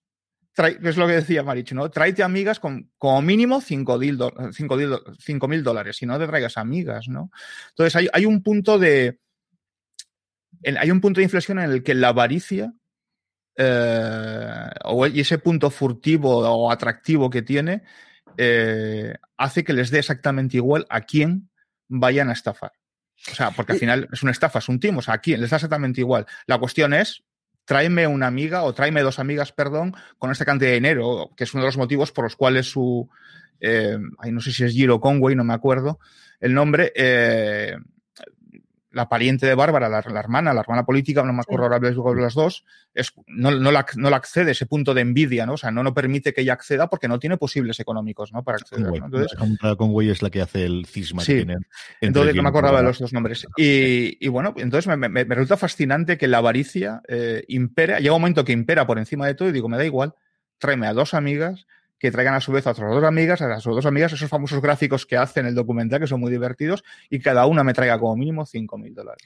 Es lo que decía Marichu, ¿no? Tráete amigas con como mínimo 5.000 mil dólares, si no te traigas amigas, ¿no? Entonces hay, hay un punto de. hay un punto de inflexión en el que la avaricia eh, o ese punto furtivo o atractivo que tiene eh, hace que les dé exactamente igual a quién vayan a estafar. O sea, porque al final es una estafa, es un team, o sea, a quién les da exactamente igual. La cuestión es, tráeme una amiga o tráeme dos amigas, perdón, con esta cantidad de dinero, que es uno de los motivos por los cuales su, eh, no sé si es Giro Conway, no me acuerdo el nombre, eh, la pariente de Bárbara, la, hermana, la hermana política, no me acuerdo ahora de las dos, es, no, no, la, no la accede ese punto de envidia, ¿no? O sea, no, no permite que ella acceda porque no tiene posibles económicos, ¿no? Para acceder. ¿no? Entonces, la Conway es la que hace el cisma sí, que Entonces no me acordaba de los dos nombres. Y, y bueno, entonces me, me, me, resulta fascinante que la avaricia eh, impera, llega un momento que impera por encima de todo y digo, me da igual, tráeme a dos amigas que traigan a su vez a otras dos amigas, a sus dos amigas, esos famosos gráficos que hacen el documental, que son muy divertidos, y cada una me traiga como mínimo 5 mil dólares.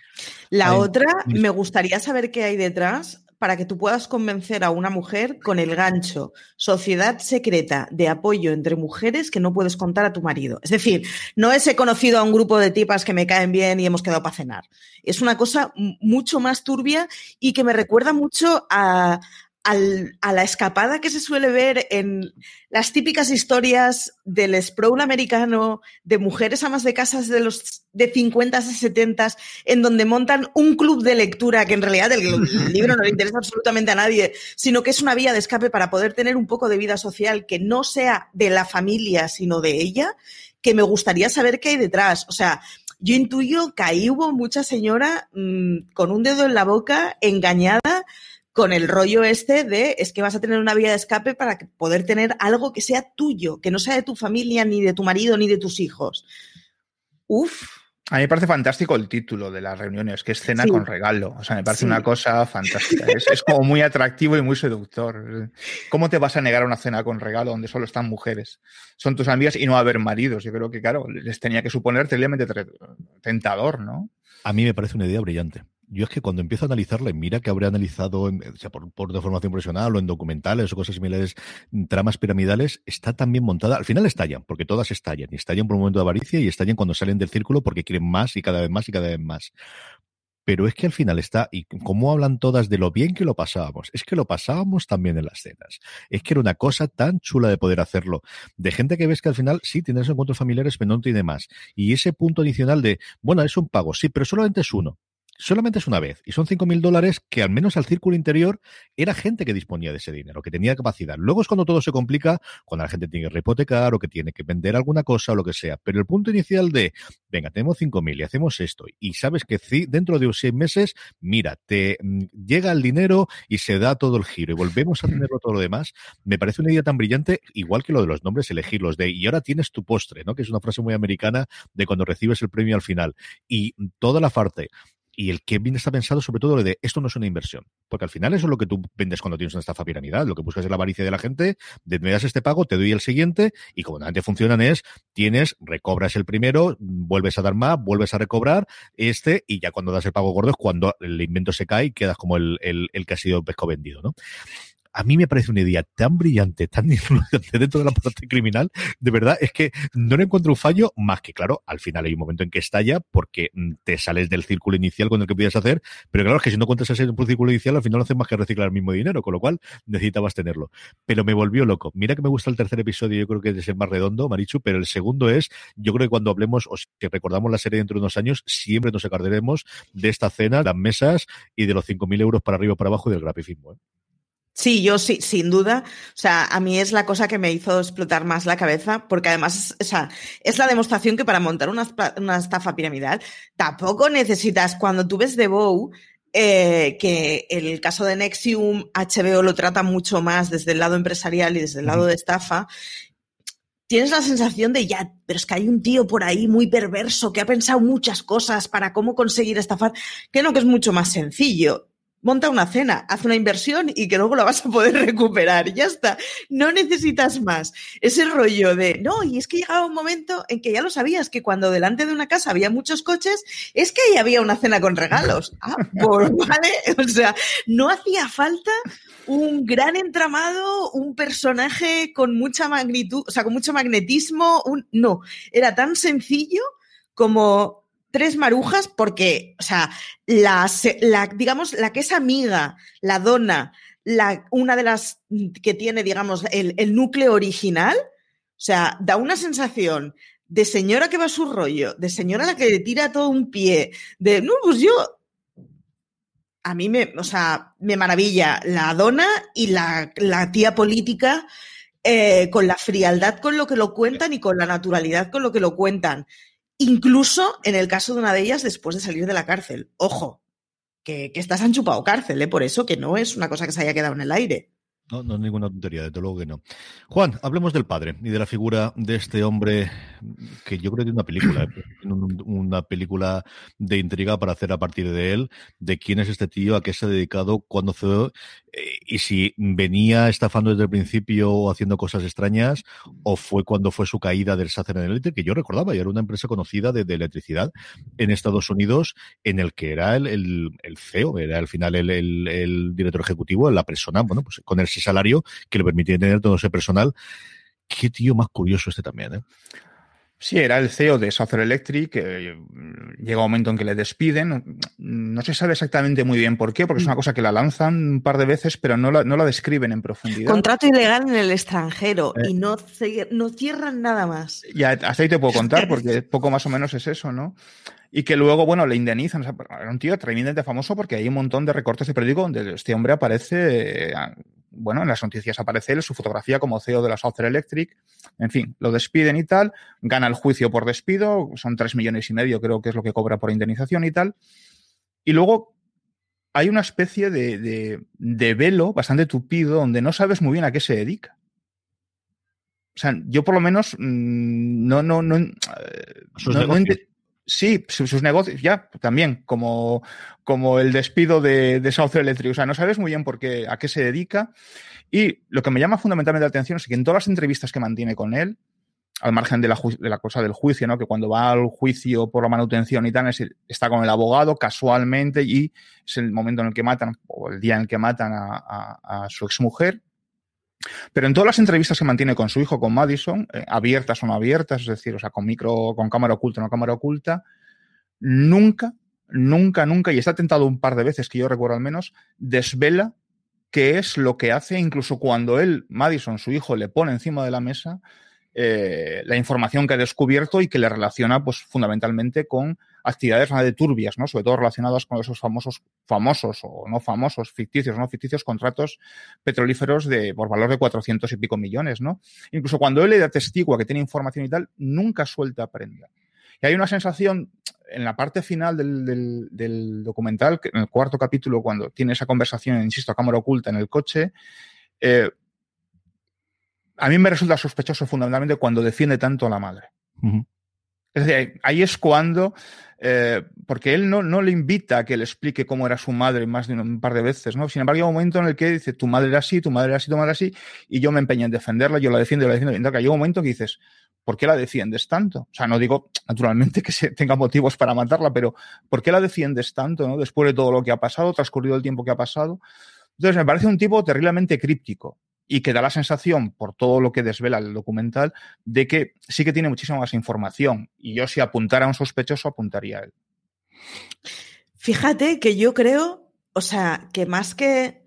La otra, me gustaría saber qué hay detrás para que tú puedas convencer a una mujer con el gancho Sociedad Secreta de Apoyo entre Mujeres que no puedes contar a tu marido. Es decir, no es he conocido a un grupo de tipas que me caen bien y hemos quedado para cenar. Es una cosa mucho más turbia y que me recuerda mucho a, al, a la escapada que se suele ver en las típicas historias del sprawl americano, de mujeres amas de casas de los de 50 a 70 en donde montan un club de lectura que en realidad el, el, libro no le interesa absolutamente a nadie, sino que es una vía de escape para poder tener un poco de vida social que no sea de la familia, sino de ella, que me gustaría saber qué hay detrás. O sea, yo intuyo que ahí hubo mucha señora mmm, con un dedo en la boca, engañada, con el rollo este de es que vas a tener una vía de escape para poder tener algo que sea tuyo, que no sea de tu familia, ni de tu marido, ni de tus hijos. Uf. A mí me parece fantástico el título de las reuniones, que es cena sí. con regalo. O sea, me parece sí. una cosa fantástica. Es, es, como muy atractivo y muy seductor. ¿Cómo te vas a negar a una cena con regalo donde solo están mujeres? Son tus amigas y no va a haber maridos. Yo creo que, claro, les tenía que suponer terriblemente tentador, ¿no? A mí me parece una idea brillante yo es que cuando empiezo a analizarla, mira que habré analizado, por, por de formación profesional o en documentales o cosas similares, tramas piramidales, está también montada. Al final estallan, porque todas estallan. Y estallan por un momento de avaricia y estallan cuando salen del círculo porque quieren más y cada vez más y cada vez más. Pero es que al final está, y como hablan todas de lo bien que lo pasábamos, es que lo pasábamos también en las cenas. Es que era una cosa tan chula de poder hacerlo. De gente que ves que al final sí tienes encuentros familiares, pero no tiene más. Y ese punto adicional de, bueno, es un pago, sí, pero solamente es uno solamente es una vez y son cinco mil dólares que al menos al círculo interior era gente que disponía de ese dinero, que tenía capacidad. Luego es cuando todo se complica, cuando la gente tiene que rehipotecar o que tiene que vender alguna cosa o lo que sea. Pero el punto inicial de, venga, tenemos cinco mil y hacemos esto y sabes que dentro de seis meses, mira, te mm, llega el dinero y se da todo el giro y volvemos a tenerlo todo lo demás, me parece una idea tan brillante, igual que lo de los nombres, elegirlos de, y ahora tienes tu postre, ¿no? Que es una frase muy americana de cuando recibes el premio al final. Y toda la parte y el que bien está pensado sobre todo lo de esto no es una inversión, porque al final eso es lo que tú vendes cuando tienes una estafa piramidal, lo que buscas es la avaricia de la gente, de me das este pago, te doy el siguiente y como normalmente funcionan es, tienes, recobras el primero, vuelves a dar más, vuelves a recobrar este y ya cuando das el pago gordo es cuando el invento se cae y quedas como el, el, el que ha sido pesco vendido, ¿no? A mí me parece una idea tan brillante, tan influyente dentro de la parte criminal, de verdad, es que no le encuentro un fallo, más que claro, al final hay un momento en que estalla porque te sales del círculo inicial con el que podías hacer, pero claro, es que si no cuentas ese círculo inicial, al final no haces más que reciclar el mismo dinero, con lo cual necesitabas tenerlo. Pero me volvió loco. Mira que me gusta el tercer episodio, yo creo que es el más redondo, Marichu, pero el segundo es, yo creo que cuando hablemos, o si recordamos la serie dentro de unos años, siempre nos acordaremos de esta cena, las mesas y de los 5.000 euros para arriba o para abajo y del grafismo. ¿eh? Sí, yo sí, sin duda. O sea, a mí es la cosa que me hizo explotar más la cabeza, porque además o sea, es la demostración que para montar una, una estafa piramidal tampoco necesitas, cuando tú ves The Bow, eh, que el caso de Nexium, HBO lo trata mucho más desde el lado empresarial y desde el lado de estafa, tienes la sensación de ya, pero es que hay un tío por ahí muy perverso que ha pensado muchas cosas para cómo conseguir estafar, que no, que es mucho más sencillo monta una cena, haz una inversión y que luego la vas a poder recuperar. Ya está. No necesitas más. Ese rollo de, no, y es que llegaba un momento en que ya lo sabías, que cuando delante de una casa había muchos coches, es que ahí había una cena con regalos. Ah, pues vale. O sea, no hacía falta un gran entramado, un personaje con mucha magnitud, o sea, con mucho magnetismo. Un, no, era tan sencillo como tres marujas porque, o sea, la, la, digamos, la que es amiga, la dona, la, una de las que tiene, digamos, el, el núcleo original, o sea, da una sensación de señora que va a su rollo, de señora la que le tira todo un pie, de, no, pues yo, a mí me, o sea, me maravilla la dona y la, la tía política eh, con la frialdad con lo que lo cuentan y con la naturalidad con lo que lo cuentan. Incluso en el caso de una de ellas después de salir de la cárcel. Ojo, que, que estás han chupado cárcel, ¿eh? por eso que no es una cosa que se haya quedado en el aire. No, no es ninguna tontería, desde luego que no. Juan, hablemos del padre y de la figura de este hombre que yo creo que tiene una película, ¿eh? una película de intriga para hacer a partir de él, de quién es este tío, a qué se ha dedicado, cuándo fue, eh, y si venía estafando desde el principio o haciendo cosas extrañas, o fue cuando fue su caída del Sacer Electric, que yo recordaba, y era una empresa conocida de, de, electricidad en Estados Unidos, en el que era el, el, el CEO, era al final el, el, director ejecutivo, la persona, bueno, pues con ese salario que le permitía tener todo ese personal. Qué tío más curioso este también, ¿eh? Sí, era el CEO de Southern Electric. Eh, llega un momento en que le despiden. No se sabe exactamente muy bien por qué, porque es una cosa que la lanzan un par de veces, pero no la, no la describen en profundidad. Contrato ilegal en el extranjero eh. y no, no cierran nada más. Ya, hasta ahí te puedo contar, porque poco más o menos es eso, ¿no? y que luego, bueno, le indemnizan. O sea, era un tío tremendamente famoso porque hay un montón de recortes de periódico donde este hombre aparece, eh, bueno, en las noticias aparece él, su fotografía como CEO de la Southern Electric. En fin, lo despiden y tal, gana el juicio por despido, son tres millones y medio, creo que es lo que cobra por indemnización y tal. Y luego hay una especie de, de, de velo bastante tupido donde no sabes muy bien a qué se dedica. O sea, yo por lo menos mm, no, no, no, no, no Sí, sus, negocios, ya, también, como, como el despido de, de South Electric. O sea, no sabes muy bien por qué, a qué se dedica. Y lo que me llama fundamentalmente la atención es que en todas las entrevistas que mantiene con él, al margen de la, de la cosa del juicio, ¿no? Que cuando va al juicio por la manutención y tal, está con el abogado casualmente y es el momento en el que matan, o el día en el que matan a, a, a su pero en todas las entrevistas que mantiene con su hijo, con Madison, eh, abiertas o no abiertas, es decir, o sea, con micro, con cámara oculta o no cámara oculta, nunca, nunca, nunca, y está tentado un par de veces, que yo recuerdo al menos, desvela qué es lo que hace, incluso cuando él, Madison, su hijo, le pone encima de la mesa eh, la información que ha descubierto y que le relaciona, pues, fundamentalmente con actividades de turbias, ¿no? Sobre todo relacionadas con esos famosos, famosos o no famosos, ficticios no ficticios contratos petrolíferos de, por valor de 400 y pico millones, ¿no? Incluso cuando él le da testigo a que tiene información y tal, nunca suelta prenda. Y hay una sensación en la parte final del, documental, en el cuarto capítulo, cuando tiene esa conversación, insisto, a cámara oculta en el coche, eh, a mí me resulta sospechoso fundamentalmente cuando defiende tanto a la madre. Uh. Es decir, ahí es cuando, eh, porque él no, no le invita a que le explique cómo era su madre más de un, par de veces, ¿no? Sin embargo, hay un momento en el que dice, tu madre era así, tu madre era así, tu madre era así, y yo me empeño en defenderla, yo la defiendo, yo la defiendo. Entonces, hay un momento que dices, ¿por qué la defiendes tanto? O sea, no digo, naturalmente, que se tenga motivos para matarla, pero ¿por qué la defiendes tanto, ¿no? Después de todo lo que ha pasado, transcurrido el tiempo que ha pasado. Entonces, me parece un tipo terriblemente críptico y que da la sensación, por todo lo que desvela el documental, de que sí que tiene muchísima más información. Y yo si apuntara a un sospechoso, apuntaría a él. Fíjate que yo creo, o sea, que más que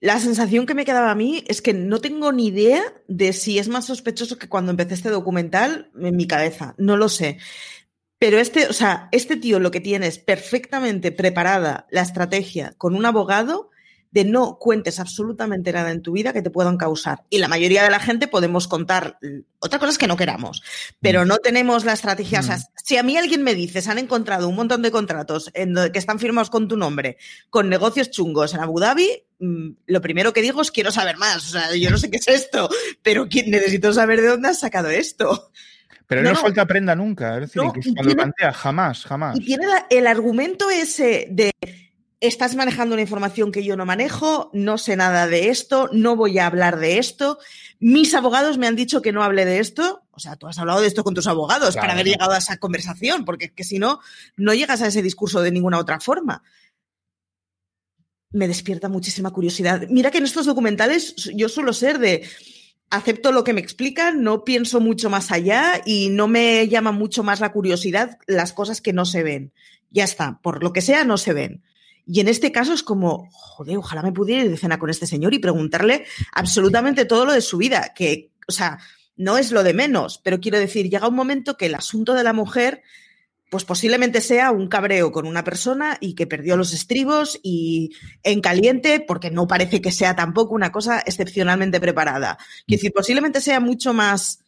la sensación que me quedaba a mí es que no tengo ni idea de si es más sospechoso que cuando empecé este documental en mi cabeza. No lo sé. Pero este, o sea, este tío lo que tiene es perfectamente preparada la estrategia con un abogado de no cuentes absolutamente nada en tu vida que te puedan causar. Y la mayoría de la gente podemos contar otra cosa es que no queramos, pero no tenemos la estrategia. Mm. O sea, si a mí alguien me dice, se han encontrado un montón de contratos en, que están firmados con tu nombre, con negocios chungos en Abu Dhabi, mm, lo primero que digo es quiero saber más. O sea, yo no sé qué es esto, pero necesito saber de dónde has sacado esto. Pero no, no suelta prenda nunca. Es decir, no, incluso cuando tiene, plantea, jamás, jamás. Y tiene el argumento ese de estás manejando una información que yo no manejo, no sé nada de esto, no voy a hablar de esto. Mis abogados me han dicho que no hable de esto. O sea, tú has hablado de esto con tus abogados para haber llegado a esa conversación, porque es que si no, no llegas a ese discurso de ninguna otra forma. Me despierta muchísima curiosidad. Mira que en estos documentales yo suelo ser de acepto lo que me explican, no pienso mucho más allá y no me llama mucho más la curiosidad las cosas que no se ven. Ya está, por lo que sea, no se ven. Y en este caso es como, joder, ojalá me pudiera ir de cena con este señor y preguntarle absolutamente todo lo de su vida, que, o sea, no es lo de menos, pero quiero decir, llega un momento que el asunto de la mujer, pues posiblemente sea un cabreo con una persona y que perdió los estribos y en caliente, porque no parece que sea tampoco una cosa excepcionalmente preparada. Quiero decir, posiblemente sea mucho más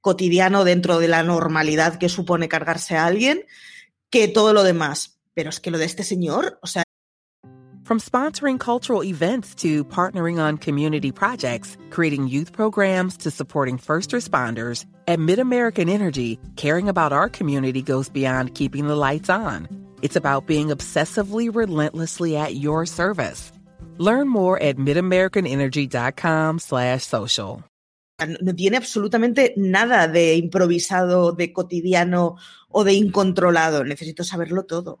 cotidiano dentro de la normalidad que supone cargarse a alguien que todo lo demás. Pero es que lo de este señor, o sea. From sponsoring cultural events to partnering on community projects, creating youth programs to supporting first responders, at MidAmerican Energy, caring about our community goes beyond keeping the lights on. It's about being obsessively relentlessly at your service. Learn more at midamericanenergy.com slash social. No tiene absolutamente nada de improvisado, de cotidiano o de incontrolado. Necesito saberlo todo.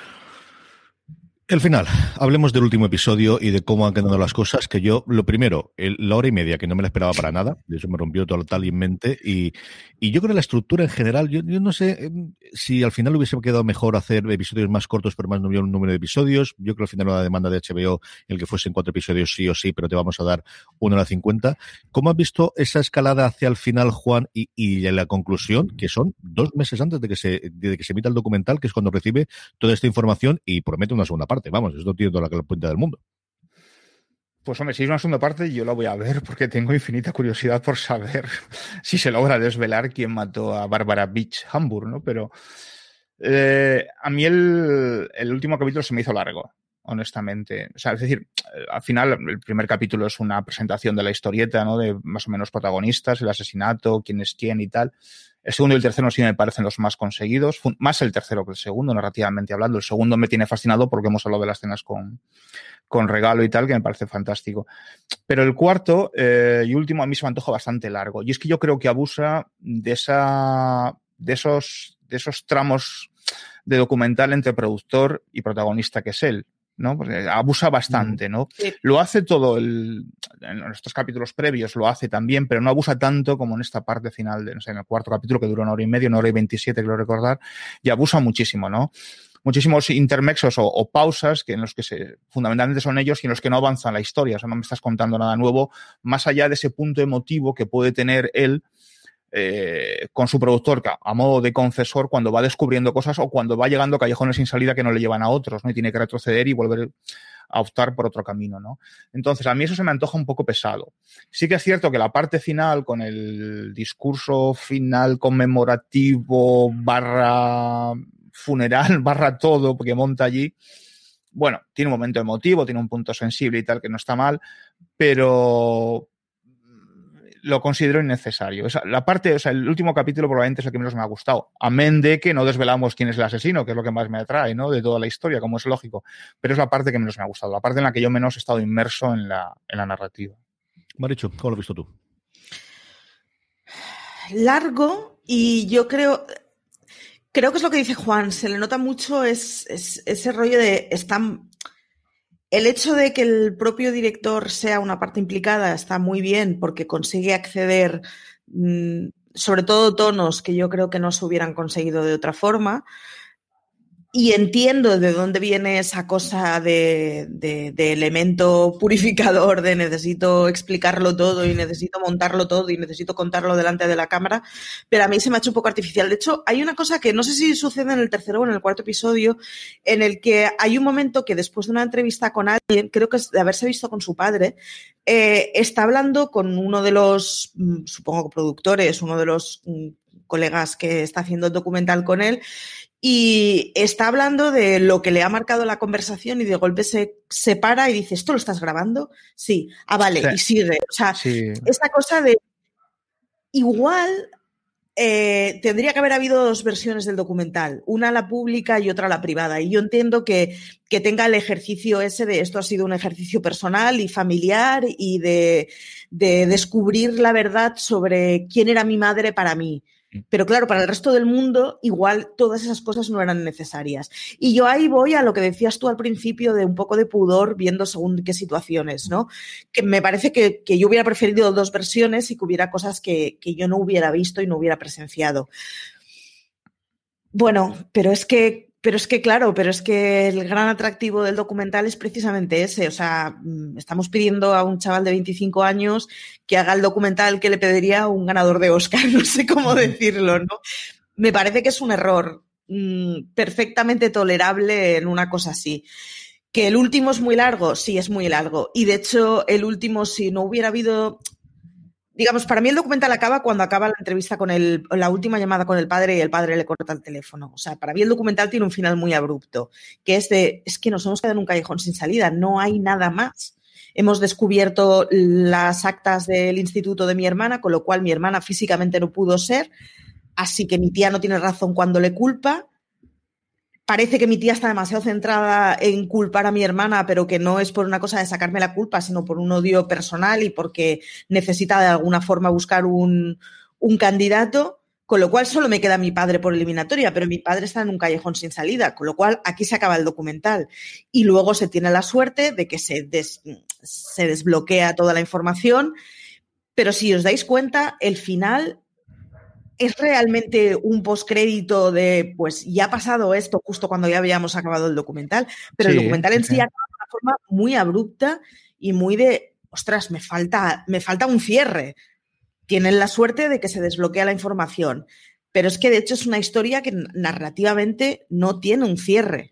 El final. Hablemos del último episodio y de cómo han quedado las cosas. Que yo, lo primero, la hora y media, que no me la esperaba para nada. De eso me rompió totalmente. Y, y yo creo que la estructura en general, yo, no sé em, si al final hubiese quedado mejor hacer episodios más cortos, pero más no un número de episodios. Yo creo que al final la demanda de HBO, el que fuesen cuatro episodios sí o sí, pero te vamos a dar una hora cincuenta. ¿Cómo has visto esa escalada hacia el final, Juan, y, y la conclusión, que son dos meses antes de que se, de que se emita el documental, que es cuando recibe toda esta información y promete una segunda parte? Vamos, esto tiene toda la cuenta del mundo. Pues hombre, si es una segunda parte, yo la voy a ver porque tengo infinita curiosidad por saber si se logra desvelar quién mató a Barbara Beach Hamburg, ¿no? Pero eh, a mí el, último capítulo se me hizo largo, honestamente. O sea, es decir, al final el primer capítulo es una presentación de la historieta, ¿no? De más o menos protagonistas, el asesinato, quién es quién y tal. El segundo y el tercero sí me parecen los más conseguidos, más el tercero que el segundo, narrativamente hablando. El segundo me tiene fascinado porque hemos hablado de las escenas con, con regalo y tal, que me parece fantástico. Pero el cuarto eh, y último a mí se me antoja bastante largo. Y es que yo creo que abusa de esa, de esos, de esos tramos de documental entre productor y protagonista que es él. ¿No? Porque abusa bastante, ¿no? Lo hace todo el, en estos capítulos previos lo hace también, pero no abusa tanto como en esta parte final, de, no sé, en el cuarto capítulo que dura una hora y media, una hora y veintisiete, creo recordar, y abusa muchísimo, ¿no? muchísimos intermexos o, pausas que en los que se, fundamentalmente son ellos y en los que no avanza la historia. O sea, no me estás contando nada nuevo, más allá de ese punto emotivo que puede tener él eh, con su productor a modo de confesor cuando va descubriendo cosas o cuando va llegando callejones sin salida que no le llevan a otros, ¿no? Y tiene que retroceder y volver a optar por otro camino, ¿no? Entonces, a mí eso se me antoja un poco pesado. Sí que es cierto que la parte final, con el discurso final conmemorativo, barra funeral, barra todo, porque monta allí, bueno, tiene un momento emotivo, tiene un punto sensible y tal, que no está mal, pero, lo considero innecesario. la parte, o sea, el último capítulo probablemente es el que menos me ha gustado. Amén de que no desvelamos quién es el asesino, que es lo que más me atrae, ¿no? De toda la historia, como es lógico. Pero es la parte que menos me ha gustado, la parte en la que yo menos he estado inmerso en la, en la narrativa. Marichu, ¿cómo lo has visto tú? Largo y yo creo, creo que es lo que dice Juan, se le nota mucho es, ese rollo de están el hecho de que el propio director sea una parte implicada está muy bien porque consigue acceder, mm, sobre todo tonos que yo creo que no se hubieran conseguido de otra forma y entiendo de dónde viene esa cosa de, elemento purificador, de necesito explicarlo todo y necesito montarlo todo y necesito contarlo delante de la cámara, pero a mí se me ha hecho un poco artificial. De hecho, hay una cosa que no sé si sucede en el tercero o en el cuarto episodio, en el que hay un momento que después de una entrevista con alguien, creo que es de haberse visto con su padre, eh, está hablando con uno de los, mm, supongo productores, uno de los mm, colegas que está haciendo el documental con él, y está hablando de lo que le ha marcado la conversación y de golpe se separa y dice, ¿esto lo estás grabando? Sí, ah, vale, y sigue. O sea, esa cosa de igual eh, tendría que haber habido dos versiones del documental, una la pública y otra la privada. Y yo entiendo que, que tenga el ejercicio ese de esto ha sido un ejercicio personal y familiar y de, de descubrir la verdad sobre quién era mi madre para mí. Pero claro, para el resto del mundo, igual todas esas cosas no eran necesarias. Y yo ahí voy a lo que decías tú al principio de un poco de pudor viendo según qué situaciones, ¿no? Que me parece que, que yo hubiera preferido dos versiones y que hubiera cosas que, que yo no hubiera visto y no hubiera presenciado. Bueno, pero es que pero es que, claro, pero es que el gran atractivo del documental es precisamente ese. O sea, mm, estamos pidiendo a un chaval de 25 años que haga el documental que le pediría un ganador de Oscar, no sé cómo decirlo, ¿no? Me parece que es un error mm, perfectamente tolerable en una cosa así. Que el último es muy largo, sí, es muy largo. Y de hecho, el último, si no hubiera habido digamos, para mí el documental acaba cuando acaba la entrevista con el, la última llamada con el padre y el padre le corta el teléfono. O sea, para mí el documental tiene un final muy abrupto, que es de, es que nos hemos quedado en un callejón sin salida, no hay nada más. Hemos descubierto las actas del instituto de mi hermana, con lo cual mi hermana físicamente no pudo ser, así que mi tía no tiene razón cuando le culpa parece que mi tía está demasiado centrada en culpar a mi hermana, pero que no es por una cosa de sacarme la culpa, sino por un odio personal y porque necesita de alguna forma buscar un, candidato. Con lo cual solo me queda mi padre por eliminatoria, pero mi padre está en un callejón sin salida, con lo cual aquí se acaba el documental. Y luego se tiene la suerte de que se desbloquea toda la información, pero si os dais cuenta, el final es realmente un postcrédito de, pues ya ha pasado esto justo cuando ya habíamos acabado el documental, pero el documental en sí, acaba de una forma muy abrupta y muy de, ostras, me falta, me falta un cierre. Tienen la suerte de que se desbloquea la información, pero es que de hecho es una historia que narrativamente no tiene un cierre.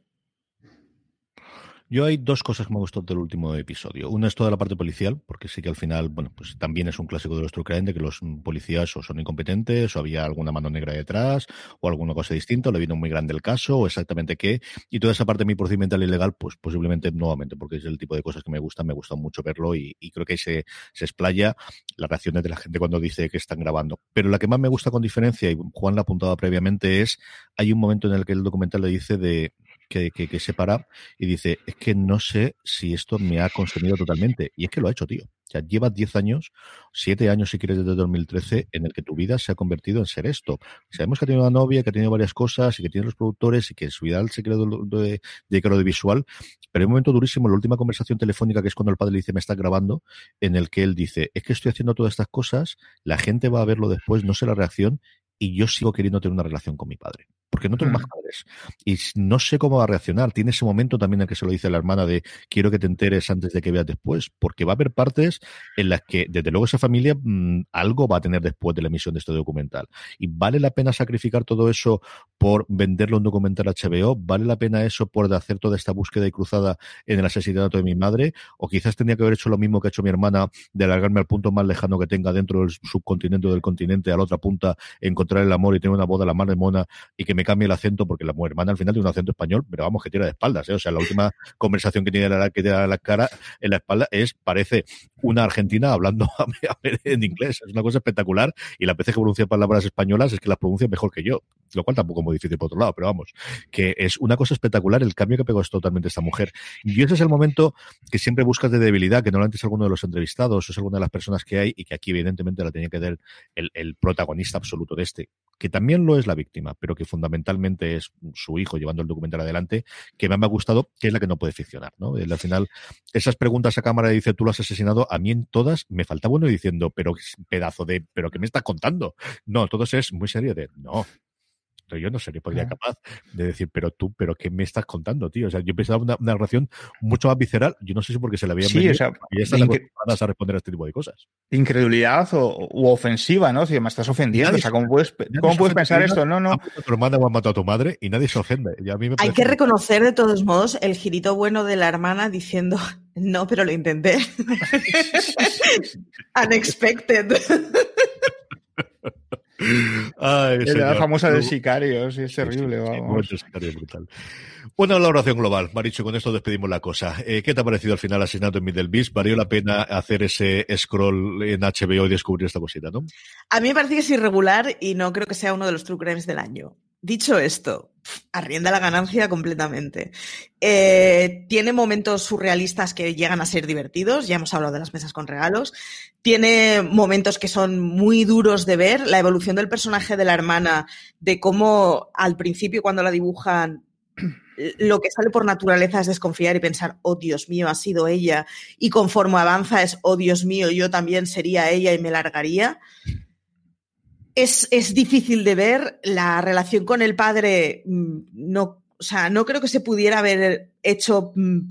Yo hay dos cosas que me gustó del último episodio. Una es toda la parte policial, porque sí que al final, bueno, pues también es un clásico de los True de que los policías o son incompetentes, o había alguna mano negra detrás, o alguna cosa distinta, o le vino muy grande el caso, o exactamente qué. Y toda esa parte de mi procedimental ilegal, pues posiblemente nuevamente, porque es el tipo de cosas que me gustan, me gusta mucho verlo y, y creo que se, se explaya las reacciones de la gente cuando dice que están grabando. Pero la que más me gusta con diferencia, y Juan la apuntaba previamente, es hay un momento en el que el documental le dice de que, que, que, y dice, es que no sé si esto me ha consumido totalmente. Y es que lo ha hecho, tío. O sea, llevas 10 años, 7 años si quieres desde 2013, en el que tu vida se ha convertido en ser esto. Sabemos que ha tenido una novia, que ha tenido varias cosas y que tiene los productores y que su vida se creó de, de, de visual. Pero hay un momento durísimo, la última conversación telefónica, que es cuando el padre le dice, me está grabando, en el que él dice, es que estoy haciendo todas estas cosas, la gente va a verlo después, no sé la reacción, y yo sigo queriendo tener una relación con mi padre porque no tengo más padres. Y no sé cómo va a reaccionar. Tiene ese momento también en que se lo dice la hermana de quiero que te enteres antes de que veas después, porque va a haber partes en las que, desde luego, esa familia mmm, algo va a tener después de la emisión de este documental. Y vale la pena sacrificar todo eso por venderlo un documental HBO, vale la pena eso por hacer toda esta búsqueda y cruzada en el asesinato de mi madre, o quizás tendría que haber hecho lo mismo que ha hecho mi hermana, de alargarme al punto más lejano que tenga dentro del subcontinente o del continente, a la otra punta, encontrar el amor y tener una boda a la mar de mona y que me cambie el acento, porque la hermana al final tiene un acento español, pero vamos, que tira de espaldas, ¿eh? O sea, la última conversación que tiene la, que tiene la cara en la espalda es, parece una argentina hablando en inglés. Es una cosa espectacular. Y la veces que pronuncia palabras españolas es que las pronuncia mejor que yo, lo cual tampoco es muy difícil por otro lado, pero vamos, que es una cosa espectacular el cambio que pegó es totalmente esta mujer. Y ese es el momento que siempre buscas de debilidad, que normalmente es alguno de los entrevistados, es alguna de las personas que hay y que aquí evidentemente la tenía que dar el, el protagonista absoluto de este, que también lo es la víctima, pero que fundamentalmente es su hijo llevando el documental adelante, que me ha gustado, que es la que no puede ficcionar, ¿no? al final, esas preguntas a cámara dice, tú lo has asesinado, a mí en todas me falta bueno diciendo, pero pedazo de, pero ¿qué me estás contando? No, todos es muy serio de, no, yo no sería podría capaz de decir, pero tú, pero ¿qué me estás contando, tío? O sea, yo pensaba una, una relación mucho más visceral. Yo no sé si porque se le había sí, o sea, y están a responder a este tipo de cosas. Incredulidad o, u ofensiva, ¿no? Si me estás ofendiendo, o sea, ¿cómo puedes, ¿cómo puedes pensar esto? No, no. A tu hermana o han matado a tu madre y nadie se ofende. Y a mí me Hay que reconocer, de todos modos, el girito bueno de la hermana diciendo, no, pero lo intenté. Unexpected. la famosa de sicarios, es terrible, vamos. sicario brutal. Bueno, la oración global, Maricho, con esto despedimos la cosa. Eh, ¿Qué te ha parecido al final Asesinato en Middle Beast? ¿Valió la pena hacer ese scroll en HBO y descubrir esta cosita, no? A mí me parece que es irregular y no creo que sea uno de los true crimes del año. Dicho esto, arrienda la ganancia completamente. Eh, tiene momentos surrealistas que llegan a ser divertidos, ya hemos hablado de las mesas con regalos. Tiene momentos que son muy duros de ver, la evolución del personaje de la hermana, de cómo al principio cuando la dibujan lo que sale por naturaleza es desconfiar y pensar, oh Dios mío, ha sido ella, y conforme avanza es, oh Dios mío, yo también sería ella y me largaría es, difícil de ver. La relación con el padre mm, no, o sea, no creo que se pudiera haber hecho mm,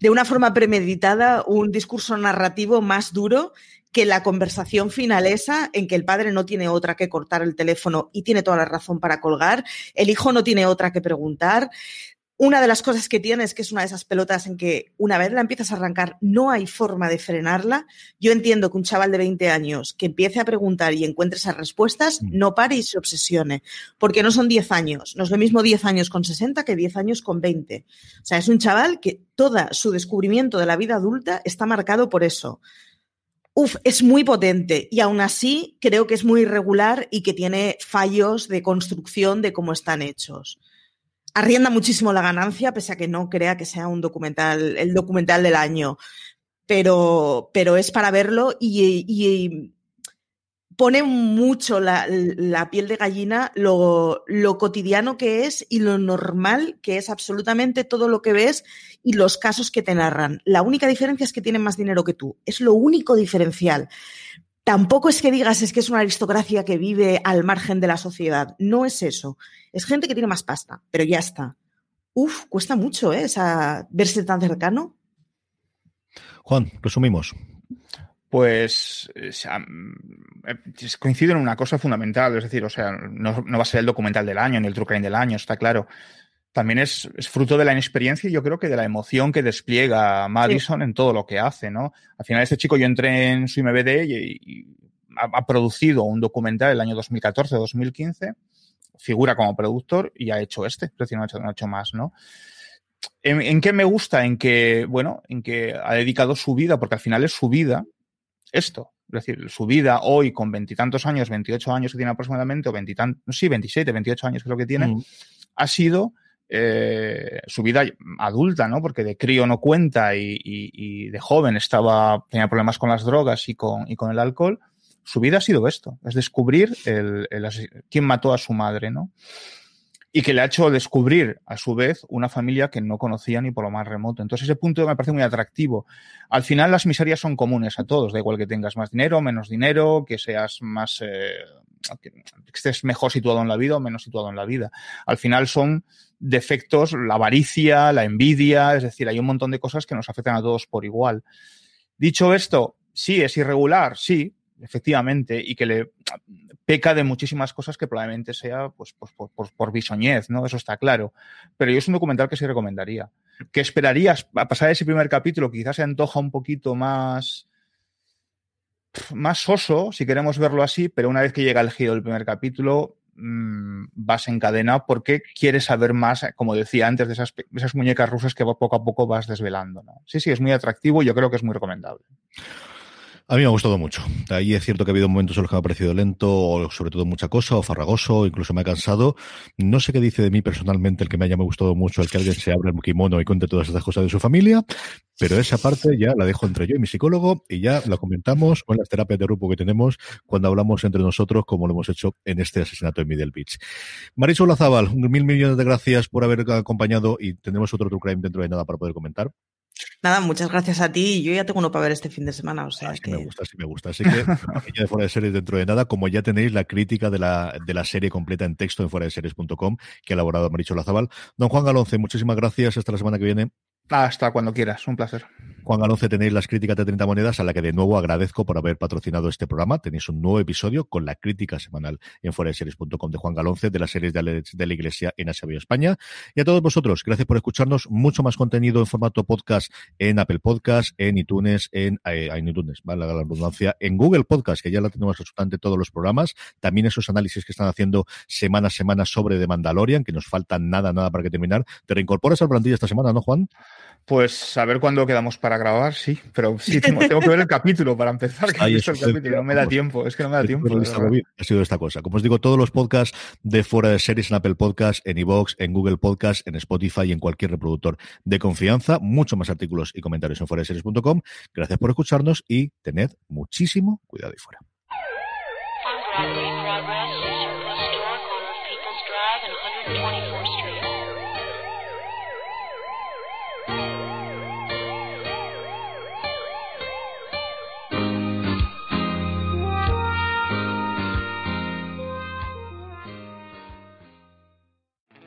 de una forma premeditada un discurso narrativo más duro que la conversación finalesa en que el padre no tiene otra que cortar el teléfono y tiene toda la razón para colgar, el hijo no tiene otra que preguntar. Una de las cosas que tiene es que es una de esas pelotas en que una vez la empiezas a arrancar no hay forma de frenarla. Yo entiendo que un chaval de 20 años que empiece a preguntar y encuentre esas respuestas mm. no pare y se obsesione, porque no son 10 años. No es lo mismo 10 años con 60 que 10 años con 20. O sea, es un chaval que todo su descubrimiento de la vida adulta está marcado por eso. Uf, es muy potente y aún así creo que es muy irregular y que tiene fallos de construcción de cómo están hechos arrienda muchísimo la ganancia, pese a que no crea que sea un documental, el documental del año. Pero, pero es para verlo y, pone mucho la, piel de gallina lo, lo, cotidiano que es y lo normal que es absolutamente todo lo que ves y los casos que te narran. La única diferencia es que tienen más dinero que tú. Es lo único diferencial. Tampoco es que digas es que es una aristocracia que vive al margen de la sociedad. No es eso. Es gente que tiene más pasta, pero ya está. Uf, cuesta mucho, ¿eh? Esa, verse tan cercano. Juan, resumimos. Pues eh, coincido en una cosa fundamental, es decir, o sea, no, va a ser el documental del año ni el True Crime del año, está claro también es, fruto de la inexperiencia y yo creo que de la emoción que despliega Madison en todo lo que hace, ¿no? Al final este chico yo entré en su IMBD y, ha, producido un documental el año 2014-2015, figura como productor y ha hecho este, es no ha hecho, más, ¿no? ¿En, ¿En, qué me gusta? En que, bueno, en que ha dedicado su vida, porque al final es su vida, esto. Es decir, su vida hoy con veintitantos años, 28 años que tiene aproximadamente, o veintitantos, sí, 27, 28 años que es lo que tiene, mm. ha sido eh, su vida adulta, ¿no? Porque de crío no cuenta y, de joven estaba, tenía problemas con las drogas y con, y con el alcohol. Su vida ha sido esto, es descubrir el, quién mató a su madre, ¿no? Y que le ha hecho descubrir, a su vez, una familia que no conocía ni por lo más remoto. Entonces, ese punto me parece muy atractivo. Al final, las miserias son comunes a todos, da igual que tengas más dinero, menos dinero, que seas más, eh, que estés mejor situado en la vida o menos situado en la vida. Al final son defectos, la avaricia, la envidia, es decir, hay un montón de cosas que nos afectan a todos por igual. Dicho esto, sí, es irregular, sí, efectivamente, y que le peca de muchísimas cosas que probablemente sea pues, pues por, bisoñez, ¿no? Eso está claro. Pero yo es un documental que sí recomendaría. ¿Qué esperarías a pasar ese primer capítulo? Quizás se antoja un poquito más más soso, si queremos verlo así, pero una vez que llega el giro del primer capítulo, Mm, vas en cadena porque quieres saber más, como decía antes, de esas, esas muñecas rusas que poco a poco vas desvelando. Sí, sí, es muy atractivo y yo creo que es muy recomendable. A mí me ha gustado mucho. Ahí es cierto que ha habido momentos en los que me ha parecido lento, o sobre todo mucha cosa, o farragoso, incluso me ha cansado. No sé qué dice de mí personalmente el que me haya gustado mucho, el que alguien se abra el kimono y cuente todas estas cosas de su familia, pero esa parte ya la dejo entre yo y mi psicólogo y ya la comentamos con las terapias de grupo que tenemos cuando hablamos entre nosotros, como lo hemos hecho en este asesinato en Middle Beach. Marisol Lazabal, mil millones de gracias por haber acompañado y tenemos otro True Crime dentro de nada para poder comentar. Nada, muchas gracias a ti. Yo ya tengo uno para ver este fin de semana. O sea, que... me gusta, sí me gusta. Así que ya de fuera de series dentro de nada, como ya tenéis la crítica de la, de la serie completa en texto en fuera de series.com que ha elaborado Maricho Lazabal. Don Juan Galonce, muchísimas gracias. Hasta la semana que viene. Hasta cuando quieras. Un placer. Juan Galonce tenéis las críticas de 30 monedas, a la que de nuevo agradezco por haber patrocinado este programa. Tenéis un nuevo episodio con la crítica semanal en foreseries.com de Juan Galonce de las series de la, Iglesia en HBO España. Y a todos vosotros, gracias por escucharnos. Mucho más contenido en formato podcast en Apple Podcast, en iTunes, en, eh, iTunes, vale la redundancia, en Google Podcast, que ya la tenemos absolutamente todos los programas. También esos análisis que están haciendo semana a semana sobre The Mandalorian, que nos faltan nada, nada para que terminar. ¿Te reincorporas al plantilla esta semana, no, Juan? Pues a ver cuándo quedamos para grabar, sí, pero sí tengo, que ver el capítulo para empezar. Que el capítulo. No me da tiempo, es que no me da tiempo. Ha sido esta cosa. Como os digo, todos los podcasts de fuera de series en Apple Podcast, en iVoox, en Google Podcast, en Spotify y en cualquier reproductor de confianza. Mucho más artículos y comentarios en fuera de series.com. Gracias por escucharnos y tened muchísimo cuidado ahí fuera.